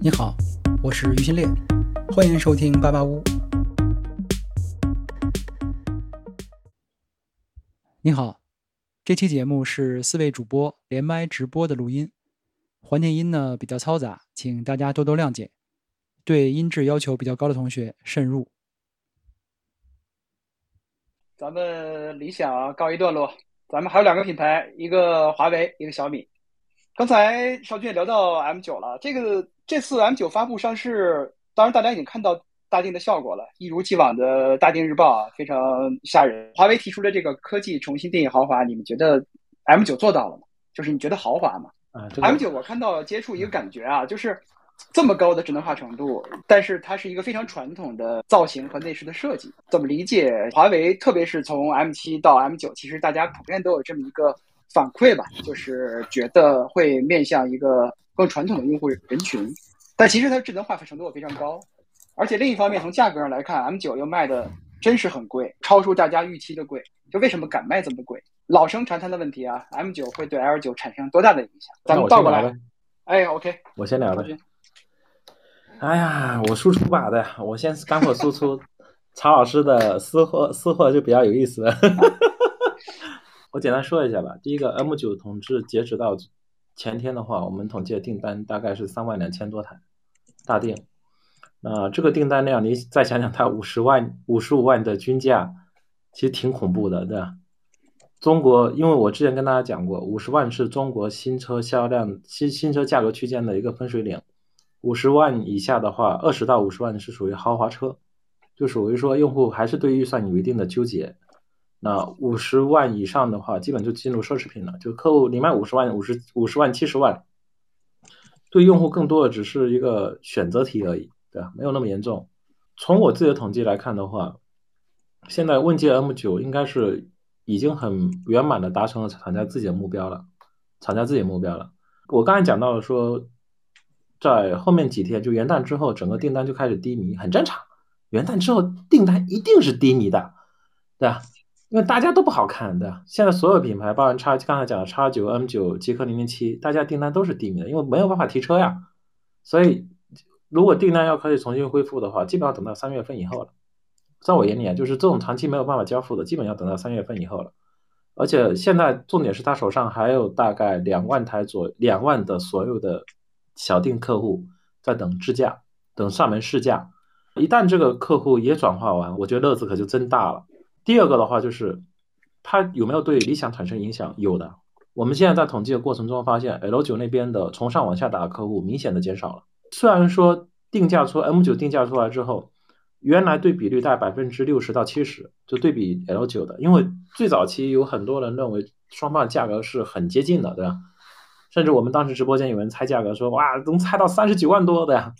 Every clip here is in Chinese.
你好，我是于新烈，欢迎收听八八屋。你好，这期节目是四位主播连麦直播的录音，环境音呢比较嘈杂，请大家多多谅解。对音质要求比较高的同学慎入。咱们理想告一段落，咱们还有两个品牌，一个华为，一个小米。刚才邵军也聊到 M 九了，这个这次 M 九发布上市，当然大家已经看到大定的效果了，一如既往的大定日报啊，非常吓人。华为提出的这个科技重新定义豪华，你们觉得 M 九做到了吗？就是你觉得豪华吗？啊，M 九我看到接触一个感觉啊，就是这么高的智能化程度，但是它是一个非常传统的造型和内饰的设计。怎么理解华为？特别是从 M 七到 M 九，其实大家普遍都有这么一个。反馈吧，就是觉得会面向一个更传统的用户人群，但其实它智能化程度非常高，而且另一方面从价格上来看，M 九又卖的真是很贵，超出大家预期的贵。就为什么敢卖这么贵？老生常谈的问题啊，M 九会对 L 九产生多大的影响？咱们倒过来，哎，OK，我先聊了。哎呀，我输出吧的，我先干货输出，曹老师的私货私货就比较有意思了。我简单说一下吧。第一个，M 九统治截止到前天的话，我们统计的订单大概是三万两千多台大定。那这个订单量，你再想想，它五十万、五十五万的均价，其实挺恐怖的，对吧？中国，因为我之前跟大家讲过，五十万是中国新车销量新新车价格区间的一个分水岭。五十万以下的话，二十到五十万是属于豪华车，就属于说用户还是对预算有一定的纠结。那五十万以上的话，基本就进入奢侈品了。就客户你卖五十万、五十五十万、七十万，对用户更多的只是一个选择题而已，对吧？没有那么严重。从我自己的统计来看的话，现在问界 M 九应该是已经很圆满的达成了厂家自己的目标了，厂家自己的目标了。我刚才讲到了说，在后面几天就元旦之后，整个订单就开始低迷，很正常。元旦之后订单一定是低迷的，对吧？因为大家都不好看，对吧？现在所有品牌，包含叉，刚才讲的叉九、M 九、极氪零零七，大家订单都是低迷的，因为没有办法提车呀。所以，如果订单要可以重新恢复的话，基本上等到三月份以后了。在我眼里啊，就是这种长期没有办法交付的，基本要等到三月份以后了。而且现在重点是他手上还有大概两万台左两万的所有的小订客户在等支架，等上门试驾。一旦这个客户也转化完，我觉得乐子可就真大了。第二个的话就是，它有没有对理想产生影响？有的。我们现在在统计的过程中发现，L 九那边的从上往下打的客户明显的减少了。虽然说定价出 M 九定价出来之后，原来对比率在百分之六十到七十，就对比 L 九的，因为最早期有很多人认为双方价格是很接近的，对吧？甚至我们当时直播间有人猜价格说，哇，能猜到三十九万多的呀。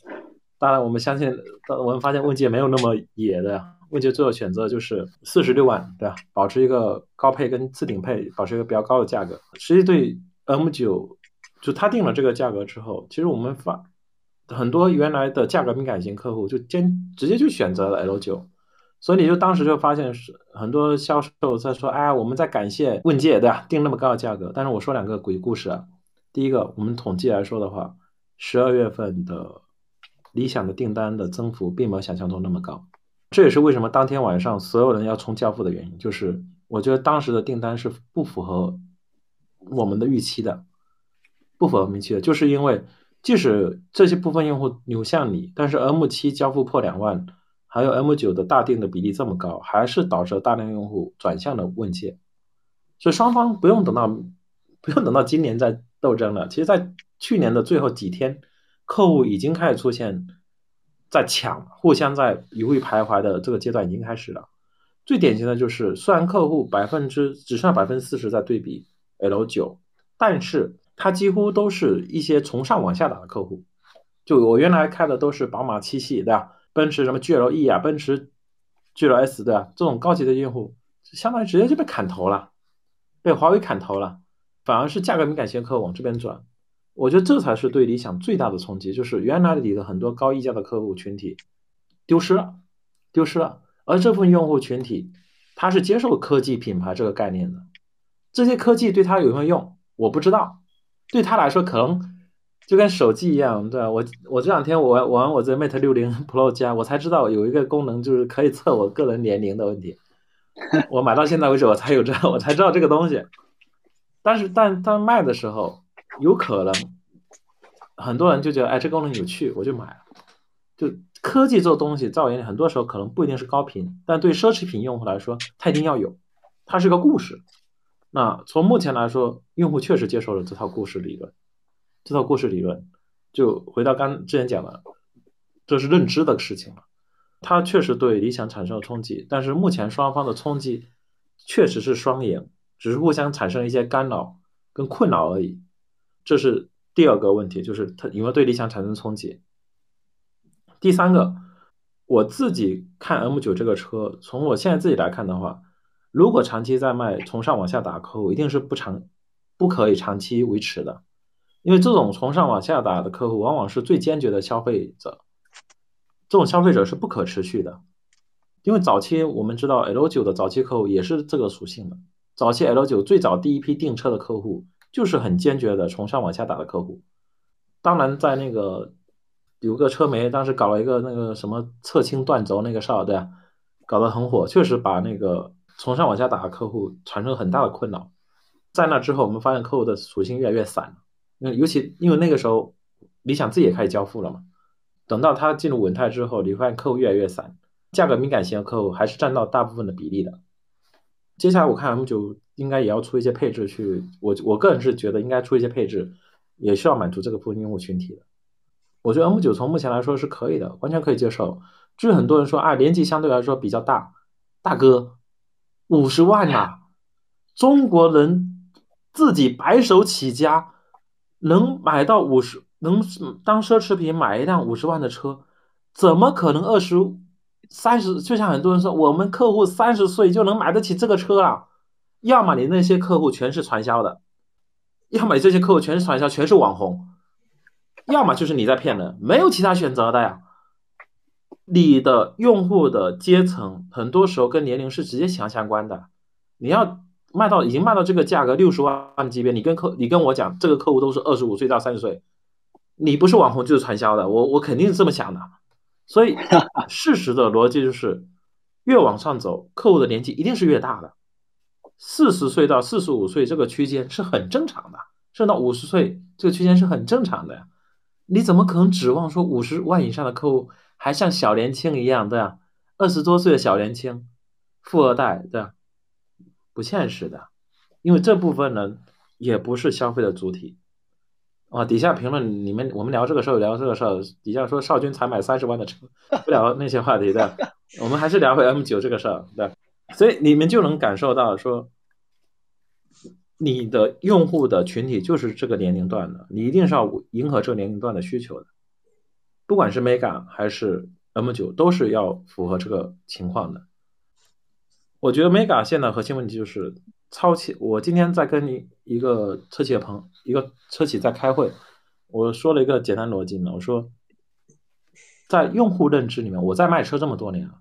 当然，我们相信，我们发现问界没有那么野的呀。问界最后选择就是四十六万，对吧？保持一个高配跟次顶配，保持一个比较高的价格。实际对 M 九，就他定了这个价格之后，其实我们发很多原来的价格敏感型客户就坚直接就选择了 L 九，所以你就当时就发现是很多销售在说，哎，我们在感谢问界，对吧？定那么高的价格。但是我说两个鬼故事啊，第一个，我们统计来说的话，十二月份的理想的订单的增幅并没有想象中那么高。这也是为什么当天晚上所有人要冲交付的原因，就是我觉得当时的订单是不符合我们的预期的，不符合预期的，就是因为即使这些部分用户扭向你，但是 M 七交付破两万，还有 M 九的大定的比例这么高，还是导致大量用户转向了问界，所以双方不用等到不用等到今年再斗争了，其实在去年的最后几天，客户已经开始出现。在抢，互相在犹豫徘徊的这个阶段已经开始了。最典型的就是，虽然客户百分之只剩百分之四十在对比 L 九，但是它几乎都是一些从上往下打的客户。就我原来开的都是宝马七系，对吧？奔驰什么 GLE 啊，奔驰 GLS，对吧？这种高级的用户，相当于直接就被砍头了，被华为砍头了，反而是价格敏感型客户往这边转。我觉得这才是对理想最大的冲击，就是原来你的很多高溢价的客户群体丢失了，丢失了。而这部分用户群体，他是接受科技品牌这个概念的。这些科技对他有没有用，我不知道。对他来说，可能就跟手机一样，对吧？我我这两天我玩玩我这 Mate 六零 Pro 加，我才知道有一个功能就是可以测我个人年龄的问题。我买到现在为止，我才有这，我才知道这个东西。但是，但但卖的时候，有可能很多人就觉得，哎，这功能有趣，我就买了。就科技这东西，在我眼里，很多时候可能不一定是高频，但对奢侈品用户来说，它一定要有，它是个故事。那从目前来说，用户确实接受了这套故事理论。这套故事理论，就回到刚之前讲的，这是认知的事情了。它确实对理想产生了冲击，但是目前双方的冲击确实是双赢，只是互相产生一些干扰跟困扰而已。这是第二个问题，就是它有没有对理想产生冲击。第三个，我自己看 M9 这个车，从我现在自己来看的话，如果长期在卖，从上往下打客户，一定是不长，不可以长期维持的。因为这种从上往下打的客户，往往是最坚决的消费者。这种消费者是不可持续的，因为早期我们知道 L9 的早期客户也是这个属性的。早期 L9 最早第一批订车的客户，就是很坚决的从上往下打的客户。当然，在那个有个车媒当时搞了一个那个什么侧倾断轴那个事儿，对吧？搞得很火，确实把那个从上往下打的客户产生很大的困扰。在那之后，我们发现客户的属性越来越散了。那尤其因为那个时候，理想自己也开始交付了嘛。等到它进入稳态之后，你会发现客户越来越散，价格敏感型的客户还是占到大部分的比例的。接下来我看 M9 应该也要出一些配置去，我我个人是觉得应该出一些配置，也需要满足这个部分用户群体的。我觉得 M9 从目前来说是可以的，完全可以接受。至于很多人说啊，年纪相对来说比较大，大哥，五十万呐，中国人自己白手起家。能买到五十，能当奢侈品买一辆五十万的车，怎么可能二十三十？就像很多人说，我们客户三十岁就能买得起这个车了。要么你那些客户全是传销的，要么你这些客户全是传销，全是网红，要么就是你在骗人，没有其他选择的呀。你的用户的阶层很多时候跟年龄是直接强相关的，你要。卖到已经卖到这个价格六十万级别，你跟客你跟我讲，这个客户都是二十五岁到三十岁，你不是网红就是传销的，我我肯定是这么想的。所以 事实的逻辑就是，越往上走，客户的年纪一定是越大的。四十岁到四十五岁这个区间是很正常的，甚至到五十岁这个区间是很正常的呀。你怎么可能指望说五十万以上的客户还像小年轻一样，对吧？二十多岁的小年轻，富二代，对吧？不现实的，因为这部分呢也不是消费的主体啊。底下评论你们，我们聊这个事儿，聊这个事儿，底下说少军才买三十万的车，不聊那些话题的。我们还是聊回 M 九这个事儿，对。所以你们就能感受到说，你的用户的群体就是这个年龄段的，你一定是要迎合这个年龄段的需求的。不管是 Mega 还是 M 九，都是要符合这个情况的。我觉得 Mega 现在核心问题就是超前。我今天在跟一一个车企的朋一个车企在开会，我说了一个简单逻辑嘛，我说，在用户认知里面，我在卖车这么多年了，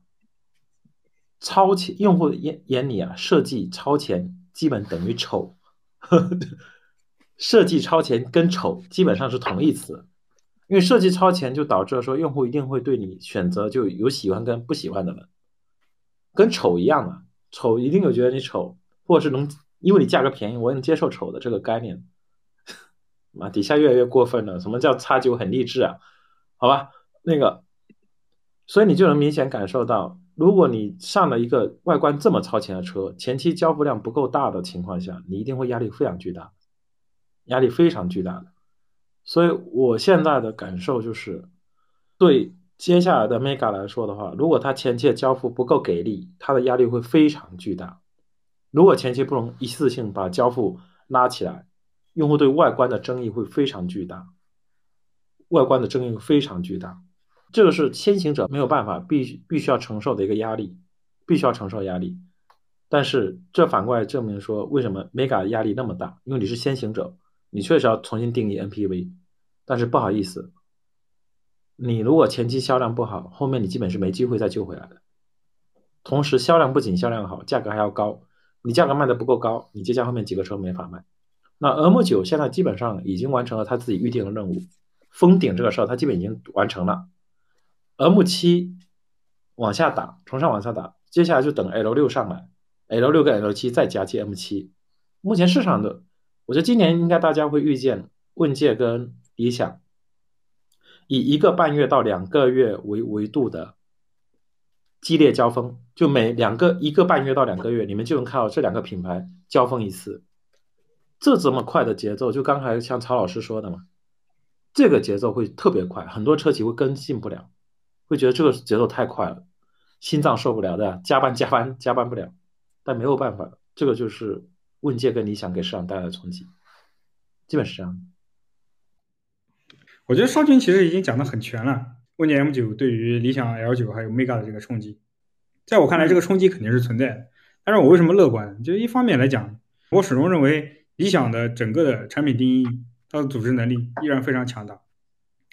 超前用户眼眼里啊，设计超前基本等于丑，设计超前跟丑基本上是同义词，因为设计超前就导致了说用户一定会对你选择就有喜欢跟不喜欢的了，跟丑一样的。丑一定有觉得你丑，或者是能因为你价格便宜，我能接受丑的这个概念。啊，底下越来越过分了。什么叫差九很励志啊？好吧，那个，所以你就能明显感受到，如果你上了一个外观这么超前的车，前期交付量不够大的情况下，你一定会压力非常巨大，压力非常巨大的。所以我现在的感受就是，对。接下来的 Mega 来说的话，如果它前期的交付不够给力，它的压力会非常巨大。如果前期不能一次性把交付拉起来，用户对外观的争议会非常巨大，外观的争议非常巨大，这个是先行者没有办法必必须要承受的一个压力，必须要承受压力。但是这反过来证明说，为什么 Mega 压力那么大？因为你是先行者，你确实要重新定义 NPV。但是不好意思。你如果前期销量不好，后面你基本是没机会再救回来的。同时，销量不仅销量好，价格还要高。你价格卖的不够高，你接下后面几个车没法卖。那 M9 现在基本上已经完成了他自己预定的任务，封顶这个事儿，它基本已经完成了。M 七往下打，从上往下打，接下来就等 L 六上来，L 六跟 L 七再加接 M 七。目前市场的，我觉得今年应该大家会遇见问界跟理想，以一个半月到两个月为维度的激烈交锋，就每两个一个半月到两个月，你们就能看到这两个品牌交锋一次。这这么快的节奏，就刚才像曹老师说的嘛，这个节奏会特别快，很多车企会跟进不了。会觉得这个节奏太快了，心脏受不了的，加班加班加班不了，但没有办法，这个就是问界跟理想给市场带来的冲击，基本是这样。我觉得少军其实已经讲的很全了，问界 M 九对于理想 L 九还有 Mega 的这个冲击，在我看来，这个冲击肯定是存在的。但是我为什么乐观？就一方面来讲，我始终认为理想的整个的产品定义，它的组织能力依然非常强大。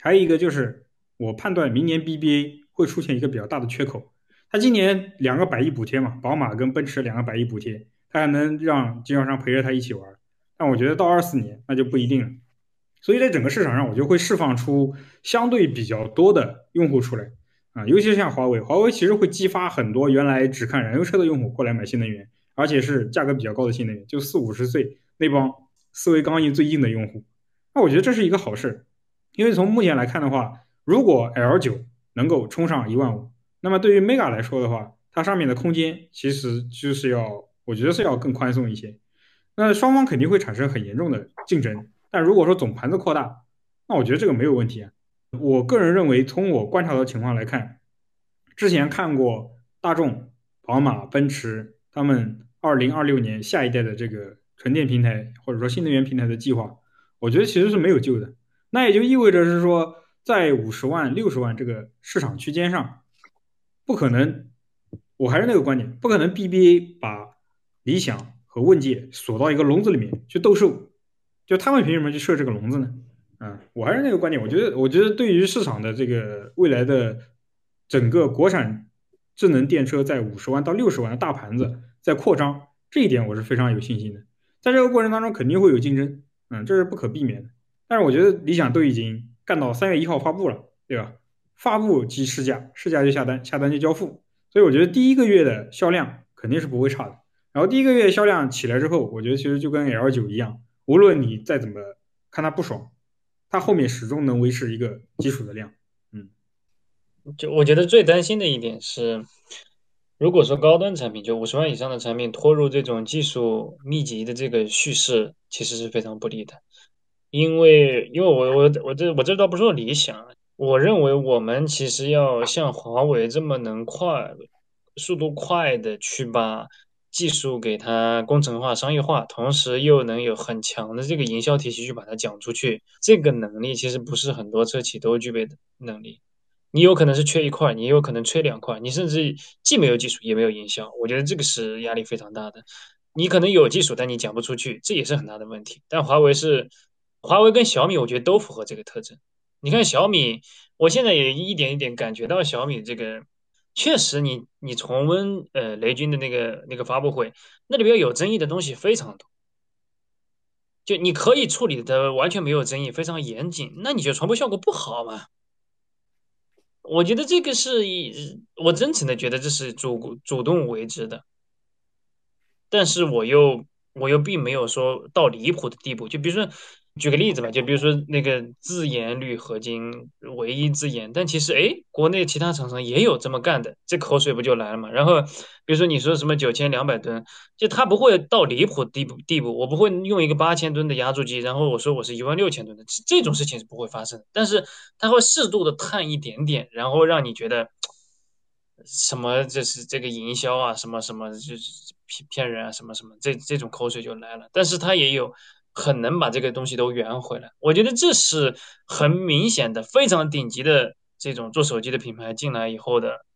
还有一个就是。我判断明年 BBA 会出现一个比较大的缺口。它今年两个百亿补贴嘛，宝马跟奔驰两个百亿补贴，它还能让经销商陪着它一起玩。但我觉得到二四年那就不一定了。所以在整个市场上，我就会释放出相对比较多的用户出来啊，尤其是像华为，华为其实会激发很多原来只看燃油车的用户过来买新能源，而且是价格比较高的新能源，就四五十岁那帮思维刚硬最硬的用户。那我觉得这是一个好事，因为从目前来看的话。如果 L 九能够冲上一万五，那么对于 Mega 来说的话，它上面的空间其实就是要，我觉得是要更宽松一些。那双方肯定会产生很严重的竞争。但如果说总盘子扩大，那我觉得这个没有问题啊。我个人认为，从我观察的情况来看，之前看过大众、宝马、奔驰他们二零二六年下一代的这个纯电平台或者说新能源平台的计划，我觉得其实是没有救的。那也就意味着是说。在五十万、六十万这个市场区间上，不可能。我还是那个观点，不可能 BBA 把理想和问界锁到一个笼子里面去斗兽。就他们凭什么去设这个笼子呢？啊，我还是那个观点。我觉得，我觉得对于市场的这个未来的整个国产智能电车在五十万到六十万的大盘子在扩张，这一点我是非常有信心的。在这个过程当中，肯定会有竞争，嗯，这是不可避免的。但是我觉得理想都已经。干到三月一号发布了，对吧？发布即试驾，试驾就下单，下单就交付。所以我觉得第一个月的销量肯定是不会差的。然后第一个月销量起来之后，我觉得其实就跟 L 九一样，无论你再怎么看它不爽，它后面始终能维持一个基础的量。嗯，就我觉得最担心的一点是，如果说高端产品，就五十万以上的产品拖入这种技术密集的这个叙事，其实是非常不利的。因为，因为我我我这我这倒不是说理想，我认为我们其实要像华为这么能快、速度快的去把技术给它工程化、商业化，同时又能有很强的这个营销体系去把它讲出去，这个能力其实不是很多车企都具备的能力。你有可能是缺一块，你有可能缺两块，你甚至既没有技术也没有营销，我觉得这个是压力非常大的。你可能有技术，但你讲不出去，这也是很大的问题。但华为是。华为跟小米，我觉得都符合这个特征。你看小米，我现在也一点一点感觉到小米这个，确实，你你重温呃雷军的那个那个发布会，那里边有争议的东西非常多。就你可以处理的完全没有争议，非常严谨，那你觉得传播效果不好吗？我觉得这个是，我真诚的觉得这是主主动为之的，但是我又我又并没有说到离谱的地步，就比如说。举个例子吧，就比如说那个自研铝合金，唯一自研，但其实哎，国内其他厂商也有这么干的，这口水不就来了嘛？然后比如说你说什么九千两百吨，就它不会到离谱地步地步，我不会用一个八千吨的压铸机，然后我说我是一万六千吨的，这种事情是不会发生。但是它会适度的探一点点，然后让你觉得什么这是这个营销啊，什么什么就是骗骗人啊，什么什么，这这种口水就来了。但是它也有。很能把这个东西都圆回来，我觉得这是很明显的、非常顶级的这种做手机的品牌进来以后的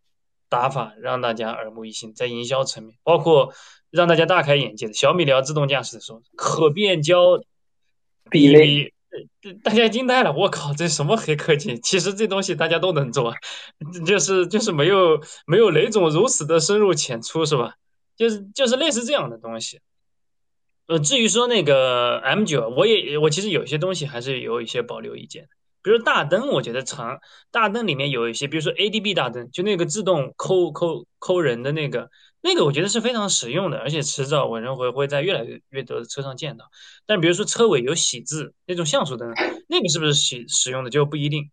打法，让大家耳目一新。在营销层面，包括让大家大开眼界的小米聊自动驾驶的时候，可变焦比例，大家惊呆了。我靠，这什么黑科技？其实这东西大家都能做，就是就是没有没有雷总如此的深入浅出，是吧？就是就是类似这样的东西。呃，至于说那个 M 九，我也我其实有些东西还是有一些保留意见。比比如大灯，我觉得长大灯里面有一些，比如说 ADB 大灯，就那个自动抠抠抠人的那个，那个我觉得是非常实用的，而且迟早我认为会在越来越越多的车上见到。但比如说车尾有喜字那种像素灯，那个是不是使使用的就不一定。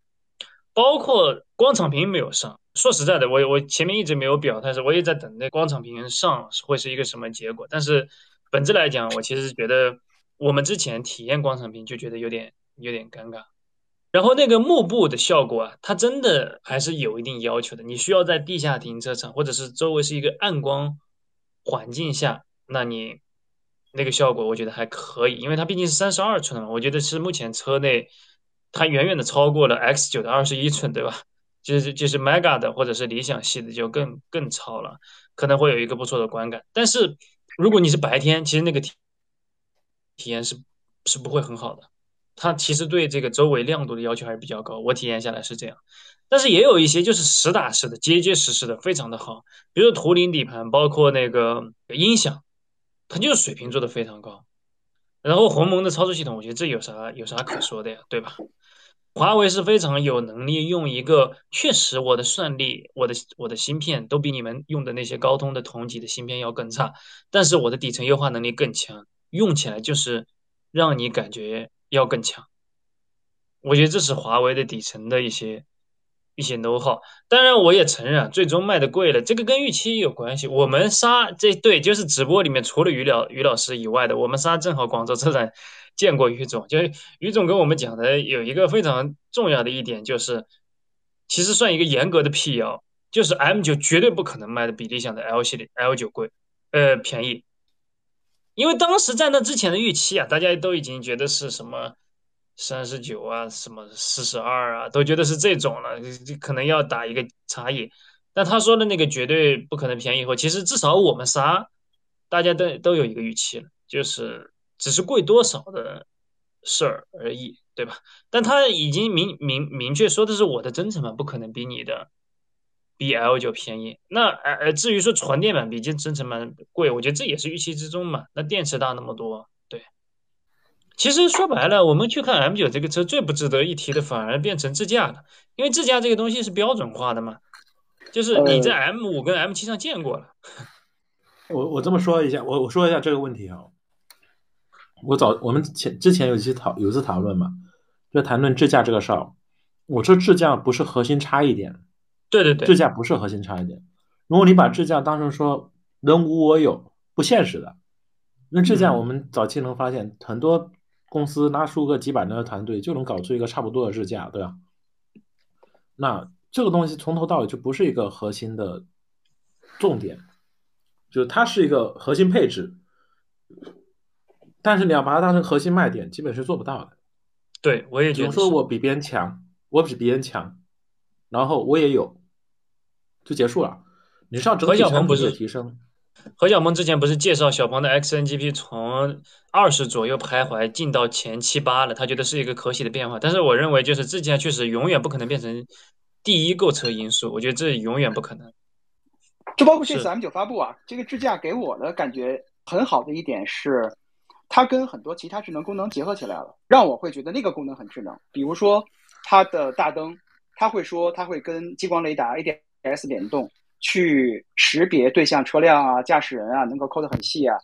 包括光场屏没有上，说实在的，我我前面一直没有表态，是我也在等那光场屏上会是一个什么结果。但是本质来讲，我其实觉得我们之前体验光场屏就觉得有点有点尴尬。然后那个幕布的效果啊，它真的还是有一定要求的。你需要在地下停车场或者是周围是一个暗光环境下，那你那个效果我觉得还可以，因为它毕竟是三十二寸的嘛，我觉得是目前车内。它远远的超过了 X 九的二十一寸，对吧？就是就是 Mega 的或者是理想系的就更更超了，可能会有一个不错的观感。但是如果你是白天，其实那个体体验是是不会很好的。它其实对这个周围亮度的要求还是比较高，我体验下来是这样。但是也有一些就是实打实的、结结实实的，非常的好。比如说图灵底盘，包括那个音响，它就是水平做的非常高。然后鸿蒙的操作系统，我觉得这有啥有啥可说的呀，对吧？华为是非常有能力用一个，确实我的算力、我的我的芯片都比你们用的那些高通的同级的芯片要更差，但是我的底层优化能力更强，用起来就是让你感觉要更强。我觉得这是华为的底层的一些一些 know how。当然，我也承认最终卖的贵了，这个跟预期有关系。我们仨这对就是直播里面除了于老于老师以外的，我们仨正好广州车展。见过于总，就是于总跟我们讲的有一个非常重要的一点，就是其实算一个严格的辟谣，就是 M 九绝对不可能卖的比理想的 L 系列 L 九贵，呃便宜，因为当时在那之前的预期啊，大家都已经觉得是什么三十九啊，什么四十二啊，都觉得是这种了，可能要打一个差异。但他说的那个绝对不可能便宜，后其实至少我们仨大家都都有一个预期了，就是。只是贵多少的事儿而已，对吧？但他已经明明明确说的是，我的增程版不可能比你的 B L 九便宜。那呃呃，至于说纯电版比这增程版贵，我觉得这也是预期之中嘛。那电池大那么多，对。其实说白了，我们去看 M 九这个车，最不值得一提的反而变成自驾了，因为自驾这个东西是标准化的嘛，就是你在 M 五跟 M 七上见过了。我我这么说一下，我我说一下这个问题啊。我早我们前之前有一期讨有一次讨论嘛，就谈论智驾这个事儿。我说智驾不是核心差异点，对对对，智驾不是核心差异点。如果你把智驾当成说人无我有，不现实的。那智驾我们早期能发现很多公司拉出个几百人的团队就能搞出一个差不多的智驾，对吧？那这个东西从头到尾就不是一个核心的重点，就是它是一个核心配置。但是你要把它当成核心卖点，基本是做不到的。对，我也觉得。比如说我比别人强，我比别人强，然后我也有，就结束了。你是要整体产品提升。何小鹏之前不是介绍小鹏的 XNGP 从二十左右徘徊进到前七八了，他觉得是一个可喜的变化。但是我认为，就是智驾确实永远不可能变成第一购车因素，我觉得这永远不可能。就包括这次 M 九发布啊，这个智驾给我的感觉很好的一点是。它跟很多其他智能功能结合起来了，让我会觉得那个功能很智能。比如说它的大灯，它会说它会跟激光雷达 ADS 联动，去识别对象车辆啊、驾驶人啊，能够抠得很细啊。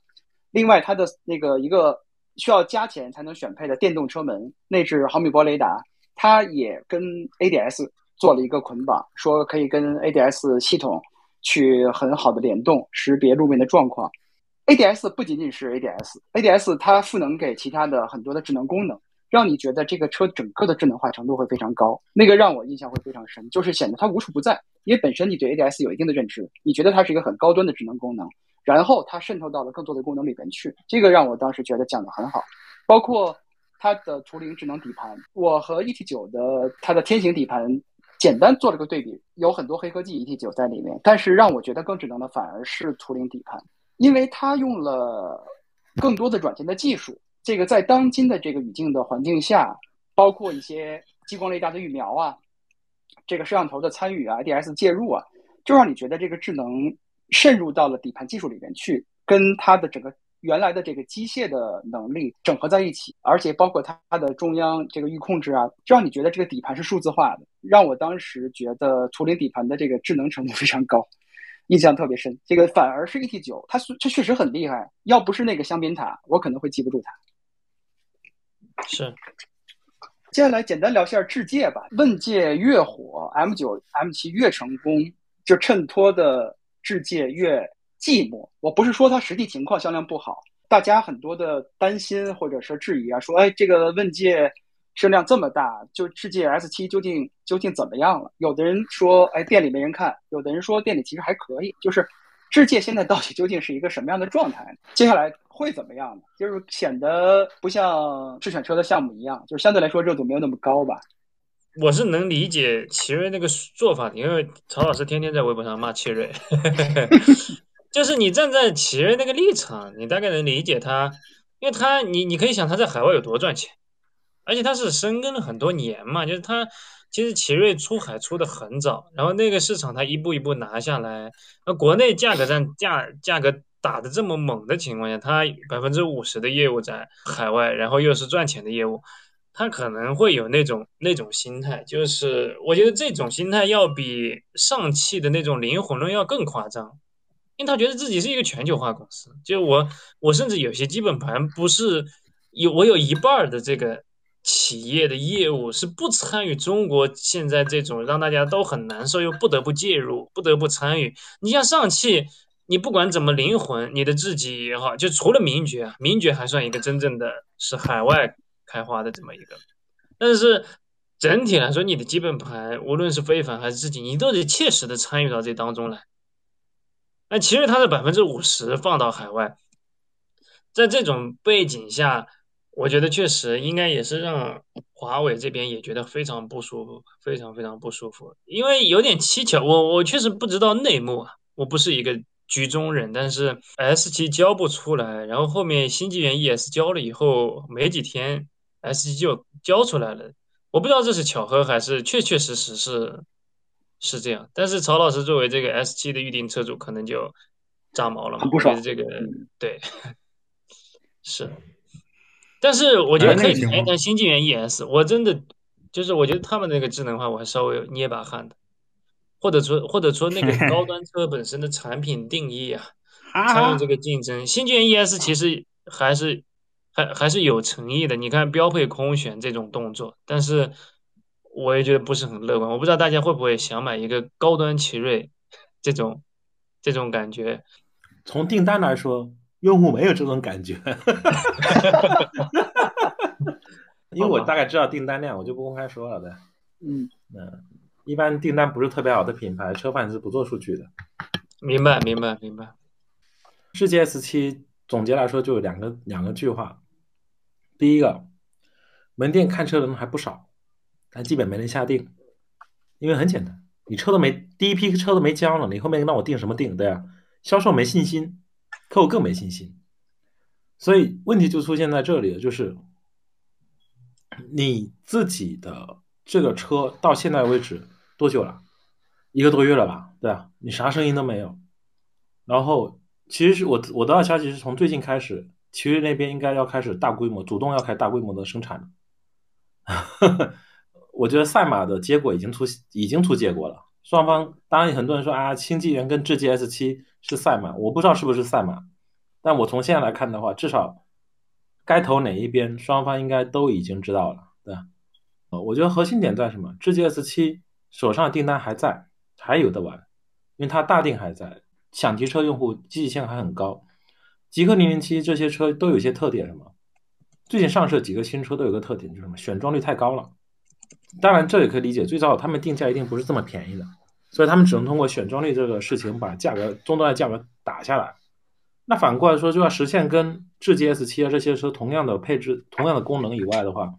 另外，它的那个一个需要加钱才能选配的电动车门内置毫米波雷达，它也跟 ADS 做了一个捆绑，说可以跟 ADS 系统去很好的联动，识别路面的状况。ADS 不仅仅是 ADS，ADS 它赋能给其他的很多的智能功能，让你觉得这个车整个的智能化程度会非常高。那个让我印象会非常深，就是显得它无处不在。因为本身你对 ADS 有一定的认知，你觉得它是一个很高端的智能功能，然后它渗透到了更多的功能里边去，这个让我当时觉得讲的很好。包括它的图灵智能底盘，我和 ET9 的它的天行底盘简单做了个对比，有很多黑科技 ET9 在里面，但是让我觉得更智能的反而是图灵底盘。因为它用了更多的软件的技术，这个在当今的这个语境的环境下，包括一些激光雷达的预瞄啊，这个摄像头的参与啊，IDS 介入啊，就让你觉得这个智能渗入到了底盘技术里面去，跟它的整个原来的这个机械的能力整合在一起，而且包括它它的中央这个预控制啊，就让你觉得这个底盘是数字化的，让我当时觉得图灵底盘的这个智能程度非常高，印象特别深。这个反而是 ET 九，它它确实很厉害，要不是那个香槟塔，我可能会记不住它。是。接下来简单聊一下智界吧。问界越火，M 九、M 七越成功，就衬托的智界越寂寞。我不是说它实际情况销量不好，大家很多的担心或者是质疑啊，说哎，这个问界声量这么大，就智界 S 七究竟究竟怎么样了？有的人说，哎，店里没人看；有的人说店里其实还可以。就是智界现在到底究竟是一个什么样的状态？接下来。会怎么样呢？就是显得不像智选车的项目一样，就是相对来说热度没有那么高吧。我是能理解奇瑞那个做法的，因为曹老师天天在微博上骂奇瑞，就是你站在奇瑞那个立场，你大概能理解他，因为他你你可以想他在海外有多赚钱，而且他是深耕了很多年嘛，就是他其实奇瑞出海出的很早，然后那个市场他一步一步拿下来，那国内价格战价价格。打的这么猛的情况下，他百分之五十的业务在海外，然后又是赚钱的业务，他可能会有那种那种心态，就是我觉得这种心态要比上汽的那种灵魂论要更夸张，因为他觉得自己是一个全球化公司，就我我甚至有些基本盘不是有我有一半的这个企业的业务是不参与中国现在这种让大家都很难受又不得不介入不得不参与，你像上汽。你不管怎么灵魂，你的自己也好，就除了名爵，名爵还算一个真正的是海外开花的这么一个，但是整体来说，你的基本盘无论是非凡还是自己，你都得切实的参与到这当中来。那其实它的百分之五十放到海外，在这种背景下，我觉得确实应该也是让华为这边也觉得非常不舒服，非常非常不舒服，因为有点蹊跷，我我确实不知道内幕啊，我不是一个。局中人，但是 S 七交不出来，然后后面新纪元 ES 交了以后，没几天 S 七就交出来了。我不知道这是巧合还是确确实实是是这样。但是曹老师作为这个 S 七的预定车主，可能就炸毛了嘛？不觉得这个对 是，但是我觉得可以谈一谈新纪元 ES。我真的就是我觉得他们那个智能化，我还稍微捏把汗的。或者说，或者说那个 高端车本身的产品定义啊，参与这个竞争，新纪元 ES 其实还是还还是有诚意的。你看标配空悬这种动作，但是我也觉得不是很乐观。我不知道大家会不会想买一个高端奇瑞这种这种感觉。从订单来说，用户没有这种感觉，因为我大概知道订单量，我就不公开说了的。嗯嗯。一般订单不是特别好的品牌，车贩是不做数据的。明白，明白，明白。世界 S 七总结来说就有两个两个句话。第一个，门店看车的人还不少，但基本没人下定，因为很简单，你车都没第一批车都没交了，你后面让我定什么定？对啊，销售没信心，客户更没信心，所以问题就出现在这里了，就是你自己的这个车到现在为止。多久了？一个多月了吧？对啊，你啥声音都没有。然后，其实是我我得到消息是从最近开始，奇瑞那边应该要开始大规模主动要开大规模的生产了。我觉得赛马的结果已经出已经出结果了。双方当然很多人说啊，新纪元跟智己 S 七是赛马，我不知道是不是赛马，但我从现在来看的话，至少该投哪一边，双方应该都已经知道了，对吧？呃，我觉得核心点在什么？智界 S 七。手上的订单还在，还有的玩，因为它大定还在，想提车用户积极性还很高。极氪零零七这些车都有些特点，什么？最近上市几个新车都有个特点，就是什么？选装率太高了。当然这也可以理解，最早他们定价一定不是这么便宜的，所以他们只能通过选装率这个事情把价格终端的价格打下来。那反过来说，就要实现跟智界 S 七啊这些车同样的配置、同样的功能以外的话。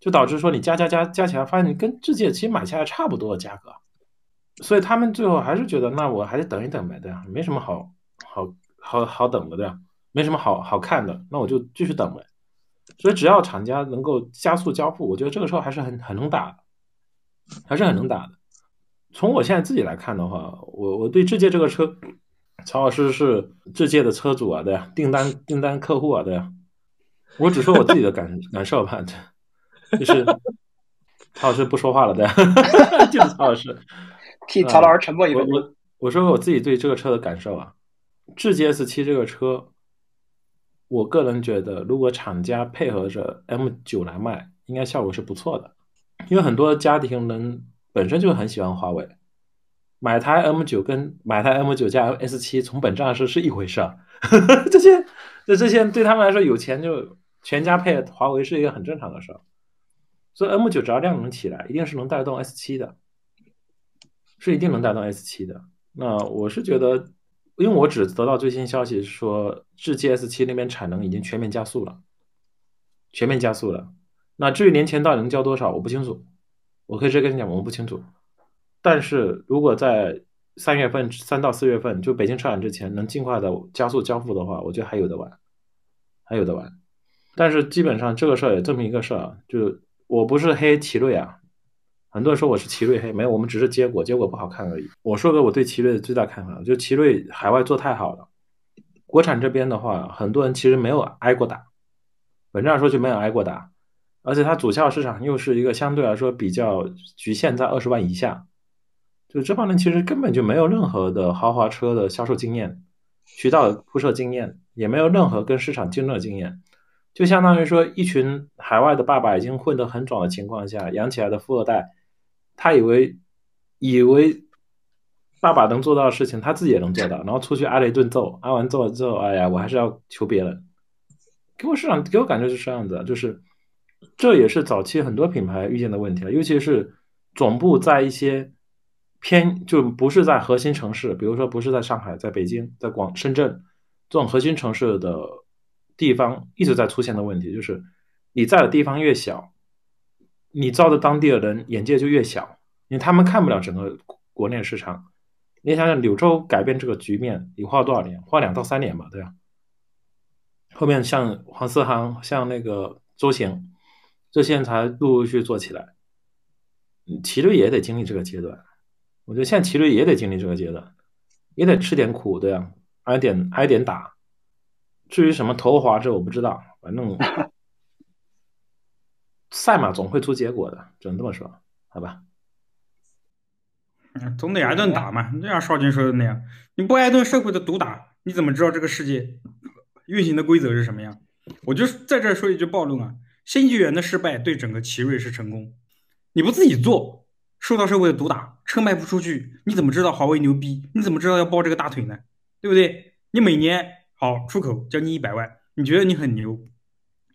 就导致说你加加加加起来，发现你跟智界其实买下来差不多的价格，所以他们最后还是觉得，那我还是等一等呗，对吧？没什么好好好好等的，对吧？没什么好好看的，那我就继续等呗。所以只要厂家能够加速交付，我觉得这个车还是很很能打的，还是很能打的。从我现在自己来看的话，我我对智界这个车曹老师是智界的车主啊，对呀，订单订单客户啊，对呀。我只说我自己的感 感受吧，就是曹老师不说话了，对，就是曹老师 替曹老师沉默一我我我说我自己对这个车的感受啊，智界 S 七这个车，我个人觉得，如果厂家配合着 M 九来卖，应该效果是不错的，因为很多家庭人本身就很喜欢华为，买台 M 九跟买台 M 九加 S 七从本质上是是一回事儿，这些这这些对他们来说有钱就。全家配华为是一个很正常的事儿，所以 M 九只要量能起来，一定是能带动 S 七的，是一定能带动 S 七的。那我是觉得，因为我只得到最新消息说，智界 S 七那边产能已经全面加速了，全面加速了。那至于年前到底能交多少，我不清楚，我可以直接跟你讲，我们不清楚。但是如果在三月份、三到四月份就北京车展之前能尽快的加速交付的话，我觉得还有的玩，还有的玩。但是基本上这个事儿也证明一个事儿，就我不是黑奇瑞啊，很多人说我是奇瑞黑，没有，我们只是结果，结果不好看而已。我说个我对奇瑞的最大看法，就奇瑞海外做太好了，国产这边的话，很多人其实没有挨过打，本质上说就没有挨过打，而且它主销市场又是一个相对来说比较局限在二十万以下，就这帮人其实根本就没有任何的豪华车的销售经验、渠道铺设经验，也没有任何跟市场竞争的经验。就相当于说，一群海外的爸爸已经混得很爽的情况下，养起来的富二代，他以为以为爸爸能做到的事情，他自己也能做到，然后出去挨了一顿揍，挨完揍了之后，哎呀，我还是要求别人。给我市场给我感觉就是这样子，就是这也是早期很多品牌遇见的问题了，尤其是总部在一些偏就不是在核心城市，比如说不是在上海、在北京、在广深圳这种核心城市的。地方一直在出现的问题就是，你在的地方越小，你招的当地的人眼界就越小，因为他们看不了整个国内市场。你想想，柳州改变这个局面，你花了多少年？花两到三年吧，对吧？后面像黄思航、像那个周行，这些人才陆陆续续做起来。奇瑞也得经历这个阶段，我觉得现在奇瑞也得经历这个阶段，也得吃点苦，对呀，挨点挨点打。至于什么头滑，这我不知道。反正 赛马总会出结果的，只能这么说，好吧？嗯，总得挨顿打嘛。就像少军说的那样，你不挨顿社会的毒打，你怎么知道这个世界运行的规则是什么样？我就在这说一句暴论啊：新纪元的失败对整个奇瑞是成功。你不自己做，受到社会的毒打，车卖不出去，你怎么知道华为牛逼？你怎么知道要抱这个大腿呢？对不对？你每年。好，出口将近一百万，你觉得你很牛，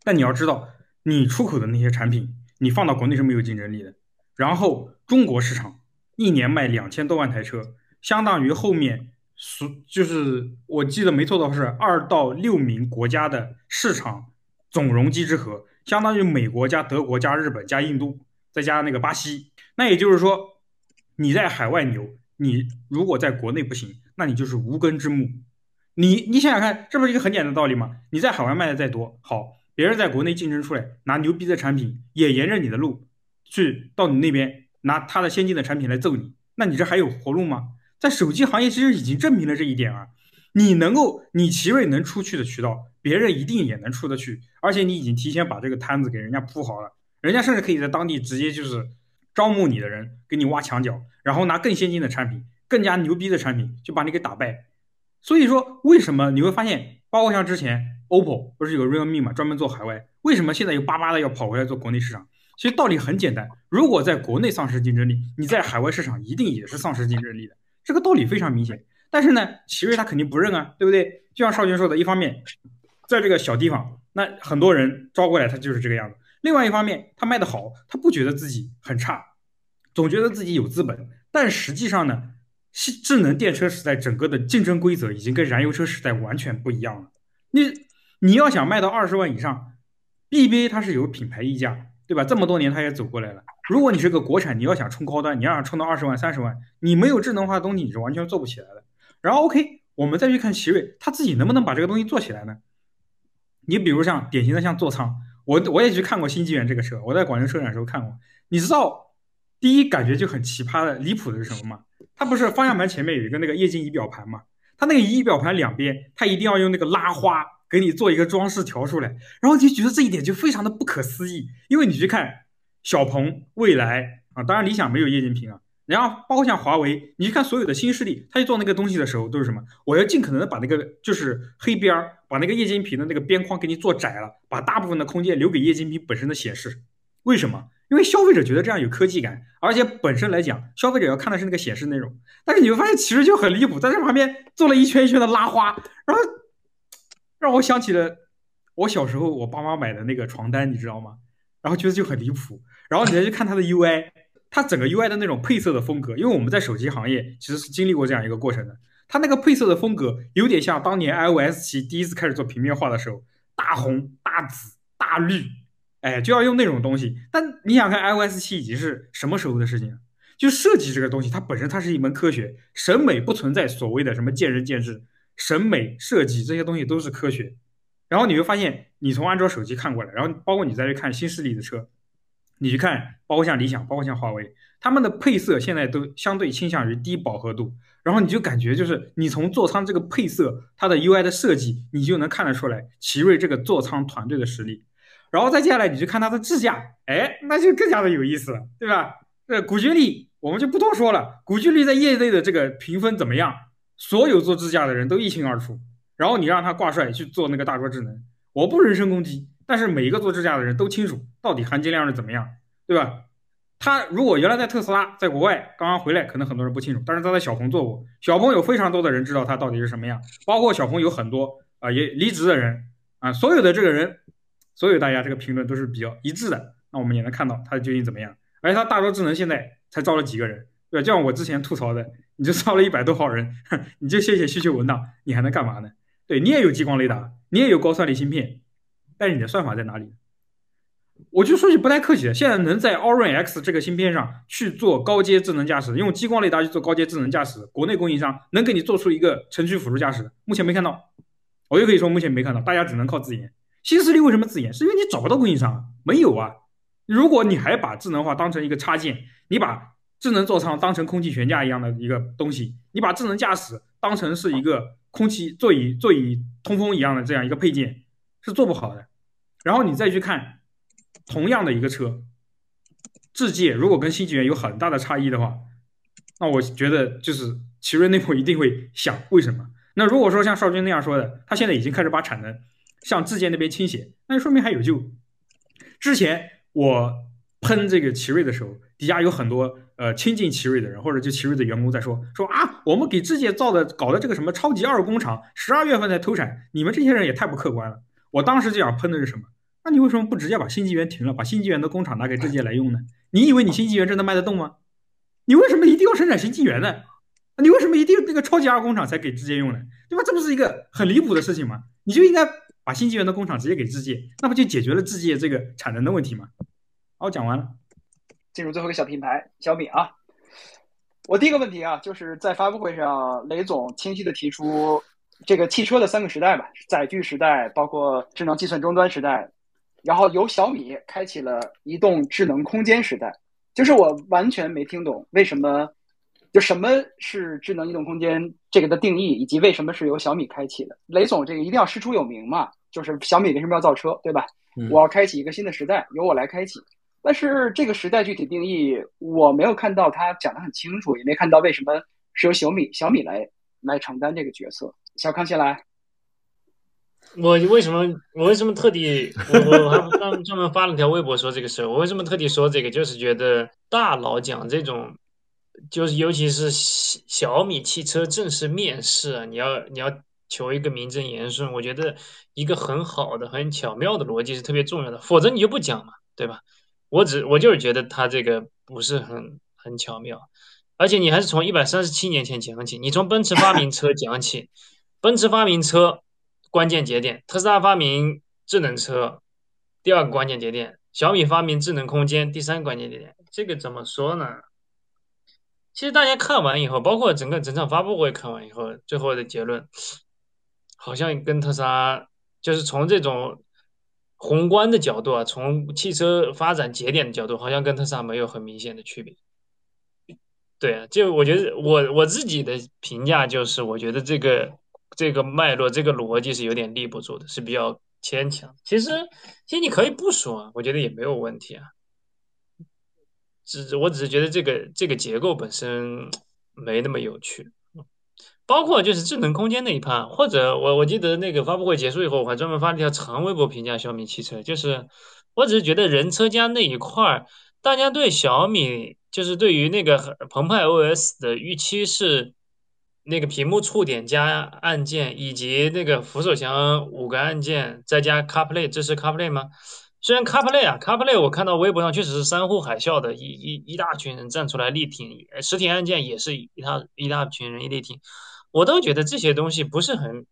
但你要知道，你出口的那些产品，你放到国内是没有竞争力的。然后中国市场一年卖两千多万台车，相当于后面所就是我记得没错的话是二到六名国家的市场总容积之和，相当于美国加德国加日本加印度再加那个巴西。那也就是说，你在海外牛，你如果在国内不行，那你就是无根之木。你你想想看，这不是一个很简单的道理吗？你在海外卖的再多，好，别人在国内竞争出来，拿牛逼的产品，也沿着你的路去到你那边拿他的先进的产品来揍你，那你这还有活路吗？在手机行业其实已经证明了这一点啊，你能够，你奇瑞能出去的渠道，别人一定也能出得去，而且你已经提前把这个摊子给人家铺好了，人家甚至可以在当地直接就是招募你的人，给你挖墙脚，然后拿更先进的产品，更加牛逼的产品，就把你给打败。所以说，为什么你会发现，包括像之前 OPPO 不是有 Realme 嘛，专门做海外，为什么现在又巴巴的要跑回来做国内市场？其实道理很简单，如果在国内丧失竞争力，你在海外市场一定也是丧失竞争力的，这个道理非常明显。但是呢，奇瑞他肯定不认啊，对不对？就像少军说的，一方面，在这个小地方，那很多人招过来，他就是这个样子；另外一方面，他卖的好，他不觉得自己很差，总觉得自己有资本，但实际上呢？智智能电车时代整个的竞争规则已经跟燃油车时代完全不一样了。你你要想卖到二十万以上，BBA 它是有品牌溢价，对吧？这么多年它也走过来了。如果你是个国产，你要想冲高端，你要想冲到二十万、三十万，你没有智能化的东西，你是完全做不起来的。然后 OK，我们再去看奇瑞，它自己能不能把这个东西做起来呢？你比如像典型的像座舱，我我也去看过新纪元这个车，我在广州车展的时候看过。你知道第一感觉就很奇葩的、离谱的是什么吗？它不是方向盘前面有一个那个液晶仪表盘嘛？它那个仪表盘两边，它一定要用那个拉花给你做一个装饰条出来，然后你就觉得这一点就非常的不可思议，因为你去看小鹏、蔚来啊，当然理想没有液晶屏啊。然后包括像华为，你去看所有的新势力，他去做那个东西的时候都是什么？我要尽可能的把那个就是黑边儿，把那个液晶屏的那个边框给你做窄了，把大部分的空间留给液晶屏本身的显示。为什么？因为消费者觉得这样有科技感，而且本身来讲，消费者要看的是那个显示内容。但是你会发现，其实就很离谱，在这旁边做了一圈一圈的拉花，然后让我想起了我小时候我爸妈买的那个床单，你知道吗？然后觉得就很离谱。然后你再去看它的 UI。它整个 UI 的那种配色的风格，因为我们在手机行业其实是经历过这样一个过程的。它那个配色的风格有点像当年 iOS 七第一次开始做平面化的时候，大红、大紫、大绿，哎，就要用那种东西。但你想看 iOS 七已经是什么时候的事情了？就设计这个东西，它本身它是一门科学，审美不存在所谓的什么见仁见智，审美设计这些东西都是科学。然后你会发现，你从安卓手机看过来，然后包括你再去看新势力的车。你去看，包括像理想，包括像华为，他们的配色现在都相对倾向于低饱和度，然后你就感觉就是你从座舱这个配色，它的 UI 的设计，你就能看得出来奇瑞这个座舱团队的实力。然后再接下来你去看它的智驾，哎，那就更加的有意思了，对吧？呃，古巨力我们就不多说了，古巨力在业内的这个评分怎么样？所有做智驾的人都一清二楚。然后你让他挂帅去做那个大卓智能，我不人身攻击。但是每一个做智驾的人都清楚到底含金量是怎么样，对吧？他如果原来在特斯拉，在国外刚刚回来，可能很多人不清楚。但是他在小鹏做过，小鹏有非常多的人知道他到底是什么样，包括小鹏有很多啊也离职的人啊，所有的这个人，所有大家这个评论都是比较一致的。那我们也能看到他究竟怎么样。而且他大卓智能现在才招了几个人，对吧？就像我之前吐槽的，你就招了一百多号人，你就写写需求文档，你还能干嘛呢？对你也有激光雷达，你也有高算力芯片。但你的算法在哪里？我就说句不太客气的，现在能在 Orin X 这个芯片上去做高阶智能驾驶，用激光雷达去做高阶智能驾驶，国内供应商能给你做出一个城区辅助驾驶，目前没看到。我就可以说目前没看到，大家只能靠自研。新势力为什么自研？是因为你找不到供应商，没有啊。如果你还把智能化当成一个插件，你把智能座舱当成空气悬架一样的一个东西，你把智能驾驶当成是一个空气座椅座椅通风一样的这样一个配件。是做不好的，然后你再去看同样的一个车，智界如果跟新纪元有很大的差异的话，那我觉得就是奇瑞内部一定会想为什么。那如果说像邵军那样说的，他现在已经开始把产能向智界那边倾斜，那就说明还有救。之前我喷这个奇瑞的时候，底下有很多呃亲近奇瑞的人或者就奇瑞的员工在说说啊，我们给智界造的搞的这个什么超级二工厂，十二月份才投产，你们这些人也太不客观了。我当时就想喷的是什么？那你为什么不直接把新纪元停了，把新纪元的工厂拿给智界来用呢？你以为你新纪元真的卖得动吗？你为什么一定要生产新纪元呢？你为什么一定那个超级二工厂才给智界用呢？对吧？这不是一个很离谱的事情吗？你就应该把新纪元的工厂直接给智界，那不就解决了智界这个产能的问题吗？好，讲完了，进入最后一个小品牌小米啊。我第一个问题啊，就是在发布会上，雷总清晰的提出。这个汽车的三个时代吧，载具时代，包括智能计算终端时代，然后由小米开启了移动智能空间时代。就是我完全没听懂为什么，就什么是智能移动空间这个的定义，以及为什么是由小米开启的。雷总，这个一定要师出有名嘛，就是小米为什么要造车，对吧？我要开启一个新的时代，由我来开启。但是这个时代具体定义我没有看到他讲得很清楚，也没看到为什么是由小米小米来来承担这个角色。小康先来。我为什么我为什么特地我我还专专门发了条微博说这个事儿？我为什么特地说这个？就是觉得大佬讲这种，就是尤其是小米汽车正式面试啊，你要你要求一个名正言顺，我觉得一个很好的、很巧妙的逻辑是特别重要的，否则你就不讲嘛，对吧？我只我就是觉得他这个不是很很巧妙，而且你还是从一百三十七年前讲起，你从奔驰发明车讲起。奔驰发明车关键节点，特斯拉发明智能车第二个关键节点，小米发明智能空间第三个关键节点。这个怎么说呢？其实大家看完以后，包括整个整场发布会看完以后，最后的结论好像跟特斯拉就是从这种宏观的角度啊，从汽车发展节点的角度，好像跟特斯拉没有很明显的区别。对啊，就我觉得我我自己的评价就是，我觉得这个这个脉络这个逻辑是有点立不住的，是比较牵强。其实其实你可以不说，我觉得也没有问题啊。只我只是觉得这个这个结构本身没那么有趣。包括就是智能空间那一趴，或者我我记得那个发布会结束以后，我还专门发了一条长微博评价小米汽车，就是我只是觉得人车家那一块儿，大家对小米就是对于那个澎湃 OS 的预期是那个屏幕触点加按键，以及那个扶手墙五个按键再加 CarPlay 支持 CarPlay 吗？虽然 CarPlay 啊，CarPlay 我看到微博上确实是山呼海啸的一一一大群人站出来力挺，实体按键也是一大一大群人一力挺。我都觉得这些东西不是很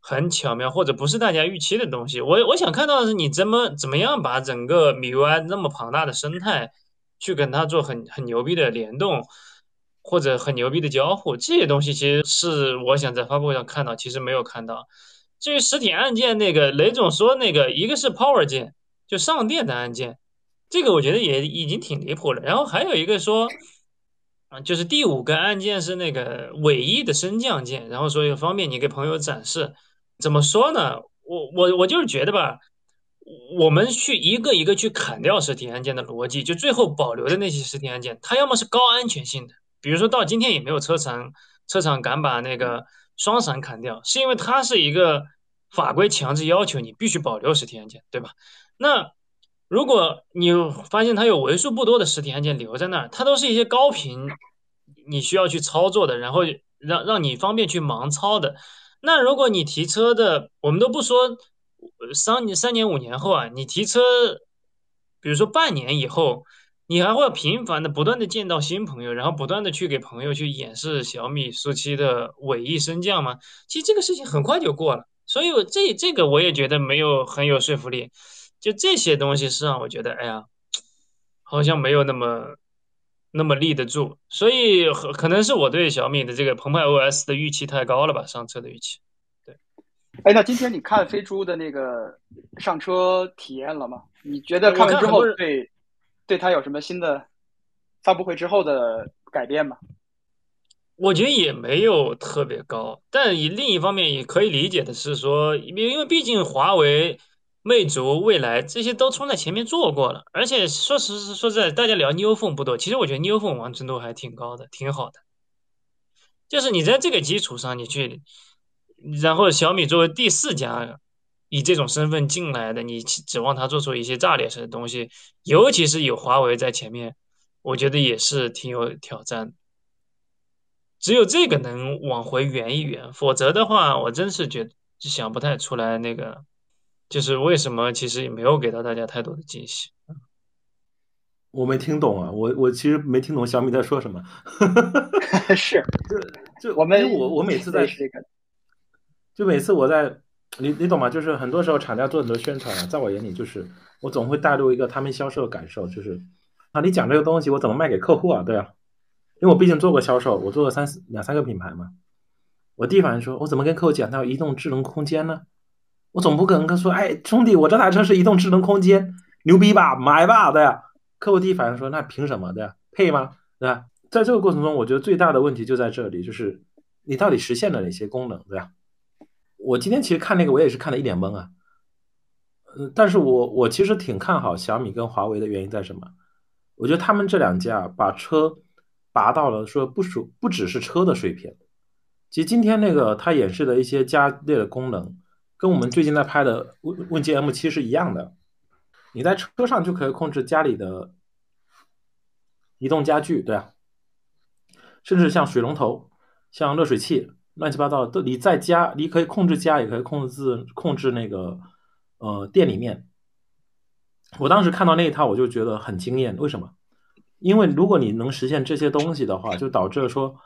很巧妙，或者不是大家预期的东西。我我想看到的是你怎么怎么样把整个米 UI 那么庞大的生态去跟它做很很牛逼的联动，或者很牛逼的交互，这些东西其实是我想在发布会上看到，其实没有看到。至于实体按键那个雷总说那个一个是 Power 键，就上电的按键，这个我觉得也已经挺离谱了。然后还有一个说。啊，就是第五个按键是那个尾翼的升降键，然后所以方便你给朋友展示。怎么说呢？我我我就是觉得吧，我们去一个一个去砍掉实体按键的逻辑，就最后保留的那些实体按键，它要么是高安全性的，比如说到今天也没有车厂车厂敢把那个双闪砍掉，是因为它是一个法规强制要求你必须保留实体按键，对吧？那。如果你发现它有为数不多的实体按键留在那儿，它都是一些高频，你需要去操作的，然后让让你方便去盲操的。那如果你提车的，我们都不说三年、三年、五年后啊，你提车，比如说半年以后，你还会频繁的、不断的见到新朋友，然后不断的去给朋友去演示小米速七的尾翼升降吗？其实这个事情很快就过了，所以这这个我也觉得没有很有说服力。就这些东西是让我觉得，哎呀，好像没有那么那么立得住，所以可能是我对小米的这个澎湃 OS 的预期太高了吧，上车的预期。对，哎，那今天你看飞猪的那个上车体验了吗？你觉得看完之后对对它有什么新的发布会之后的改变吗？我觉得也没有特别高，但以另一方面也可以理解的是说，因为毕竟华为。魅族、未来这些都冲在前面做过了，而且说实说实在，大家聊 New Phone 不多，其实我觉得 New Phone 完成度还挺高的，挺好的。就是你在这个基础上，你去，然后小米作为第四家以这种身份进来的，你指望他做出一些炸裂式的东西，尤其是有华为在前面，我觉得也是挺有挑战。只有这个能往回圆一圆，否则的话，我真是觉得想不太出来那个。就是为什么其实也没有给到大家太多的惊喜。我没听懂啊，我我其实没听懂小米在说什么。是，就就我们我我每次在就每次我在你你懂吗？就是很多时候厂家做很多宣传啊，在我眼里就是我总会带入一个他们销售的感受，就是啊你讲这个东西我怎么卖给客户啊？对啊，因为我毕竟做过销售，我做了三四两三个品牌嘛，我第一反应说，我怎么跟客户讲到移动智能空间呢？我总不可能跟说，哎，兄弟，我这台车是移动智能空间，牛逼吧，买吧，对呀。客户第一反应说，那凭什么，对呀？配吗，对吧？在这个过程中，我觉得最大的问题就在这里，就是你到底实现了哪些功能，对吧？我今天其实看那个，我也是看的一脸懵啊。嗯，但是我我其实挺看好小米跟华为的原因在什么？我觉得他们这两家把车拔到了说不属不只是车的水平。其实今天那个他演示的一些家电的功能。跟我们最近在拍的问问界 M 七是一样的，你在车上就可以控制家里的移动家具，对啊，甚至像水龙头、像热水器，乱七八糟的都你在家，你可以控制家，也可以控制控制那个呃店里面。我当时看到那一套，我就觉得很惊艳。为什么？因为如果你能实现这些东西的话，就导致说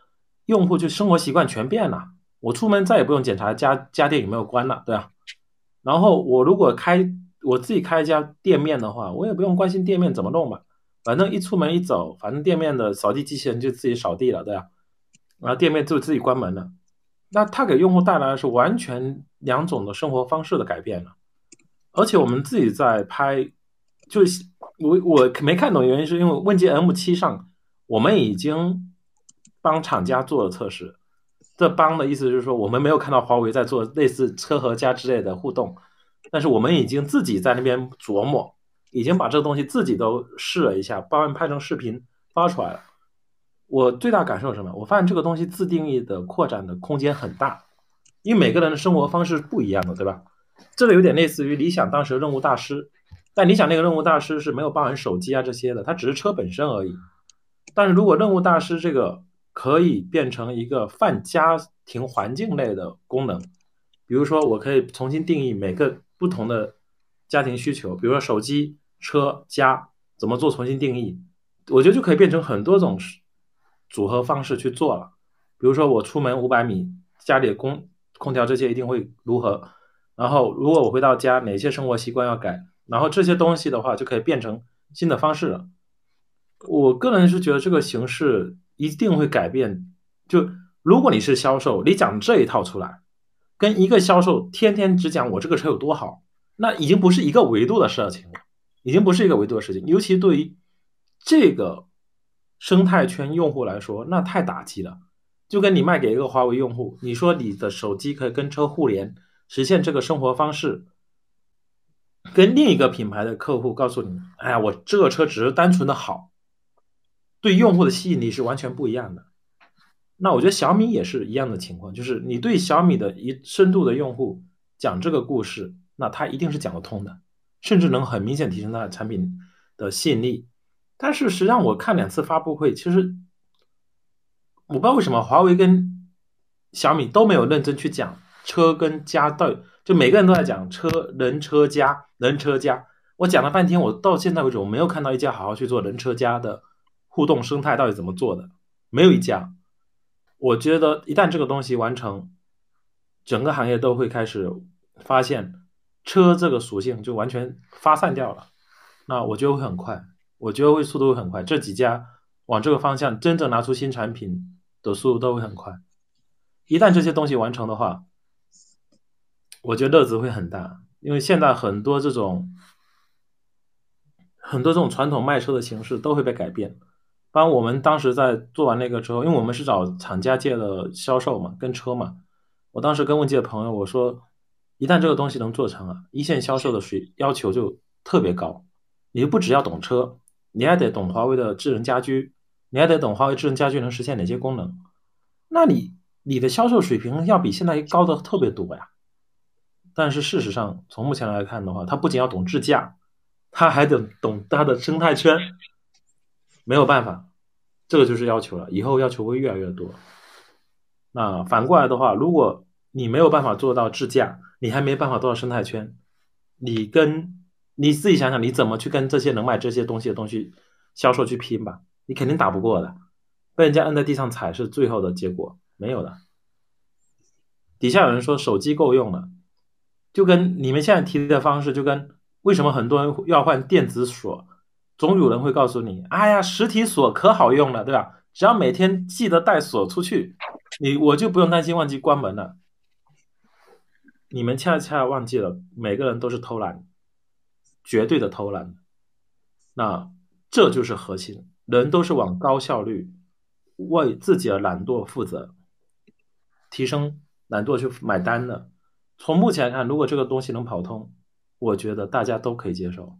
用户就生活习惯全变了。我出门再也不用检查家家电有没有关了，对啊。然后我如果开我自己开一家店面的话，我也不用关心店面怎么弄吧，反正一出门一走，反正店面的扫地机器人就自己扫地了，对啊。然后店面就自己关门了。那它给用户带来的是完全两种的生活方式的改变了。而且我们自己在拍，就是我我没看懂原因，是因为问界 M 七上我们已经帮厂家做了测试。这帮的意思就是说，我们没有看到华为在做类似车和家之类的互动，但是我们已经自己在那边琢磨，已经把这个东西自己都试了一下，帮人拍成视频发出来了。我最大感受是什么？我发现这个东西自定义的扩展的空间很大，因为每个人的生活方式不一样的，对吧？这个有点类似于理想当时的任务大师，但理想那个任务大师是没有包含手机啊这些的，它只是车本身而已。但是如果任务大师这个可以变成一个泛家庭环境类的功能，比如说我可以重新定义每个不同的家庭需求，比如说手机、车、家怎么做重新定义，我觉得就可以变成很多种组合方式去做了。比如说我出门五百米，家里的空空调这些一定会如何？然后如果我回到家，哪些生活习惯要改？然后这些东西的话就可以变成新的方式了。我个人是觉得这个形式一定会改变。就如果你是销售，你讲这一套出来，跟一个销售天天只讲我这个车有多好，那已经不是一个维度的事情了，已经不是一个维度的事情。尤其对于这个生态圈用户来说，那太打击了。就跟你卖给一个华为用户，你说你的手机可以跟车互联，实现这个生活方式，跟另一个品牌的客户告诉你，哎呀，我这个车只是单纯的好。对用户的吸引力是完全不一样的。那我觉得小米也是一样的情况，就是你对小米的一深度的用户讲这个故事，那他一定是讲得通的，甚至能很明显提升它的产品的吸引力。但是实际上我看两次发布会，其实我不知道为什么华为跟小米都没有认真去讲车跟家到，就每个人都在讲车人车家人车家。我讲了半天，我到现在为止我没有看到一家好好去做人车家的。互动生态到底怎么做的？没有一家。我觉得一旦这个东西完成，整个行业都会开始发现车这个属性就完全发散掉了。那我觉得会很快，我觉得会速度会很快。这几家往这个方向真正拿出新产品的速度都会很快。一旦这些东西完成的话，我觉得乐子会很大。因为现在很多这种很多这种传统卖车的形式都会被改变。当我们当时在做完那个之后，因为我们是找厂家借的销售嘛，跟车嘛，我当时跟问界的朋友我说，一旦这个东西能做成啊，一线销售的水要求就特别高，你就不只要懂车，你还得懂华为的智能家居，你还得懂华为智能家居能实现哪些功能，那你你的销售水平要比现在高的特别多呀。但是事实上，从目前来看的话，他不仅要懂智驾，他还得懂它的生态圈。没有办法，这个就是要求了。以后要求会越来越多。那反过来的话，如果你没有办法做到智驾，你还没办法做到生态圈，你跟你自己想想，你怎么去跟这些能卖这些东西的东西销售去拼吧？你肯定打不过的，被人家摁在地上踩是最后的结果，没有的。底下有人说手机够用了，就跟你们现在提的方式，就跟为什么很多人要换电子锁？总有人会告诉你：“哎呀，实体锁可好用了，对吧？只要每天记得带锁出去，你我就不用担心忘记关门了。”你们恰恰忘记了，每个人都是偷懒，绝对的偷懒。那这就是核心，人都是往高效率、为自己的懒惰负责、提升懒惰去买单的。从目前来看，如果这个东西能跑通，我觉得大家都可以接受。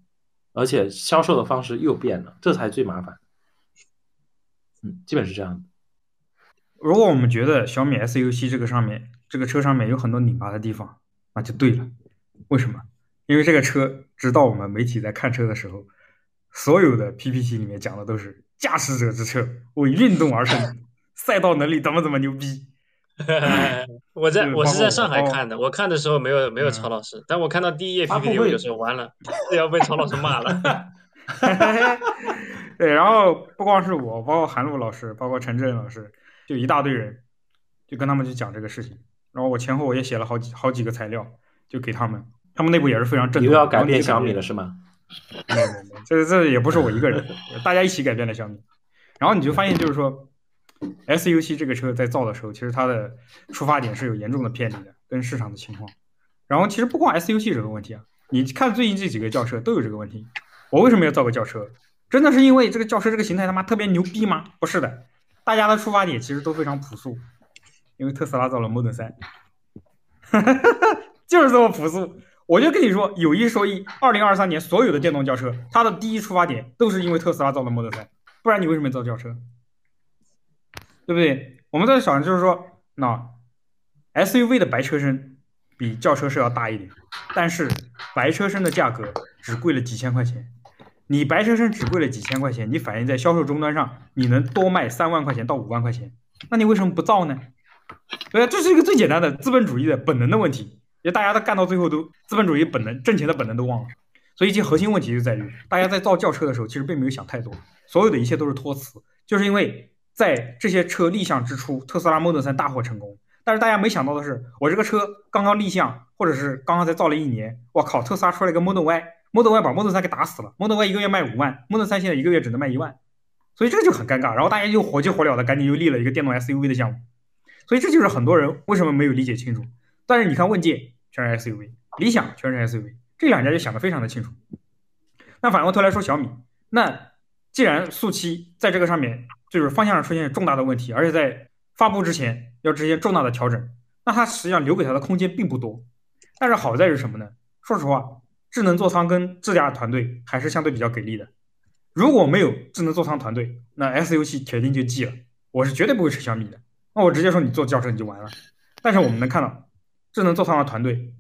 而且销售的方式又变了，这才最麻烦。嗯，基本是这样的。如果我们觉得小米 SU7 这个上面这个车上面有很多拧巴的地方，那就对了。为什么？因为这个车，直到我们媒体在看车的时候，所有的 PPT 里面讲的都是驾驶者之车，为运动而生，赛道能力怎么怎么牛逼。我在我是在上海看的，我看的时候没有没有曹老师，但我看到第一页 PPT 有时候完了，要被曹老师骂了。对，然后不光是我，包括韩露老师，包括陈震老师，就一大堆人，就跟他们去讲这个事情。然后我前后我也写了好几好几个材料，就给他们，他们内部也是非常震动。又要改变小米了是吗？没有没有，这这也不是我一个人，大家一起改变了小米。然后你就发现就是说。，SU 七这个车在造的时候，其实它的出发点是有严重的偏离的，跟市场的情况。然后其实不光 SU 七这个问题啊，你看最近这几个轿车都有这个问题。我为什么要造个轿车？真的是因为这个轿车这个形态他妈特别牛逼吗？不是的，大家的出发点其实都非常朴素，因为特斯拉造了 Model 3，就是这么朴素。我就跟你说，有一说一，二零二三年所有的电动轿车，它的第一出发点都是因为特斯拉造了 Model 3，不然你为什么造轿车？对不对？我们在想就是说，那 SUV 的白车身比轿车是要大一点，但是白车身的价格只贵了几千块钱。你白车身只贵了几千块钱，你反映在销售终端上，你能多卖三万块钱到五万块钱，那你为什么不造呢？对啊，这是一个最简单的资本主义的本能的问题，因为大家都干到最后都资本主义本能挣钱的本能都忘了。所以其核心问题就在于，大家在造轿车的时候，其实并没有想太多，所有的一切都是托词，就是因为在这些车立项之初，特斯拉 Model 3大获成功，但是大家没想到的是，我这个车刚刚立项，或者是刚刚才造了一年，我靠，特斯拉出来一个 Model Y。Model Y 把 Model 3给打死了，Model Y 一个月卖五万，Model 3现在一个月只能卖一万，所以这个就很尴尬。然后大家就火急火燎的赶紧又立了一个电动 SUV 的项目，所以这就是很多人为什么没有理解清楚。但是你看问界全是 SUV，理想全是 SUV，这两家就想得非常的清楚。那反过头来说小米，那既然速七在这个上面就是方向上出现重大的问题，而且在发布之前要实现重大的调整，那它实际上留给它的空间并不多。但是好在是什么呢？说实话。智能座舱跟智驾团队还是相对比较给力的。如果没有智能座舱团队，那 S U 七铁定就 G 了。我是绝对不会吃小米的。那我直接说你做轿车你就完了。但是我们能看到，智能座舱的团队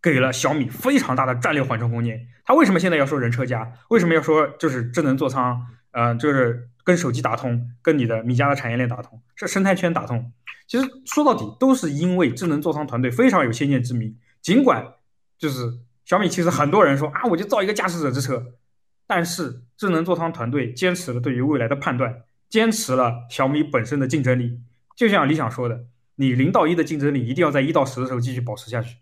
给了小米非常大的战略缓冲空间。他为什么现在要说人车家？为什么要说就是智能座舱？呃，就是跟手机打通，跟你的米家的产业链打通，是生态圈打通。其实说到底都是因为智能座舱团队非常有先见之明。尽管就是。小米其实很多人说啊，我就造一个驾驶者之车，但是智能座舱团队坚持了对于未来的判断，坚持了小米本身的竞争力。就像理想说的，你零到一的竞争力一定要在一到十的时候继续保持下去。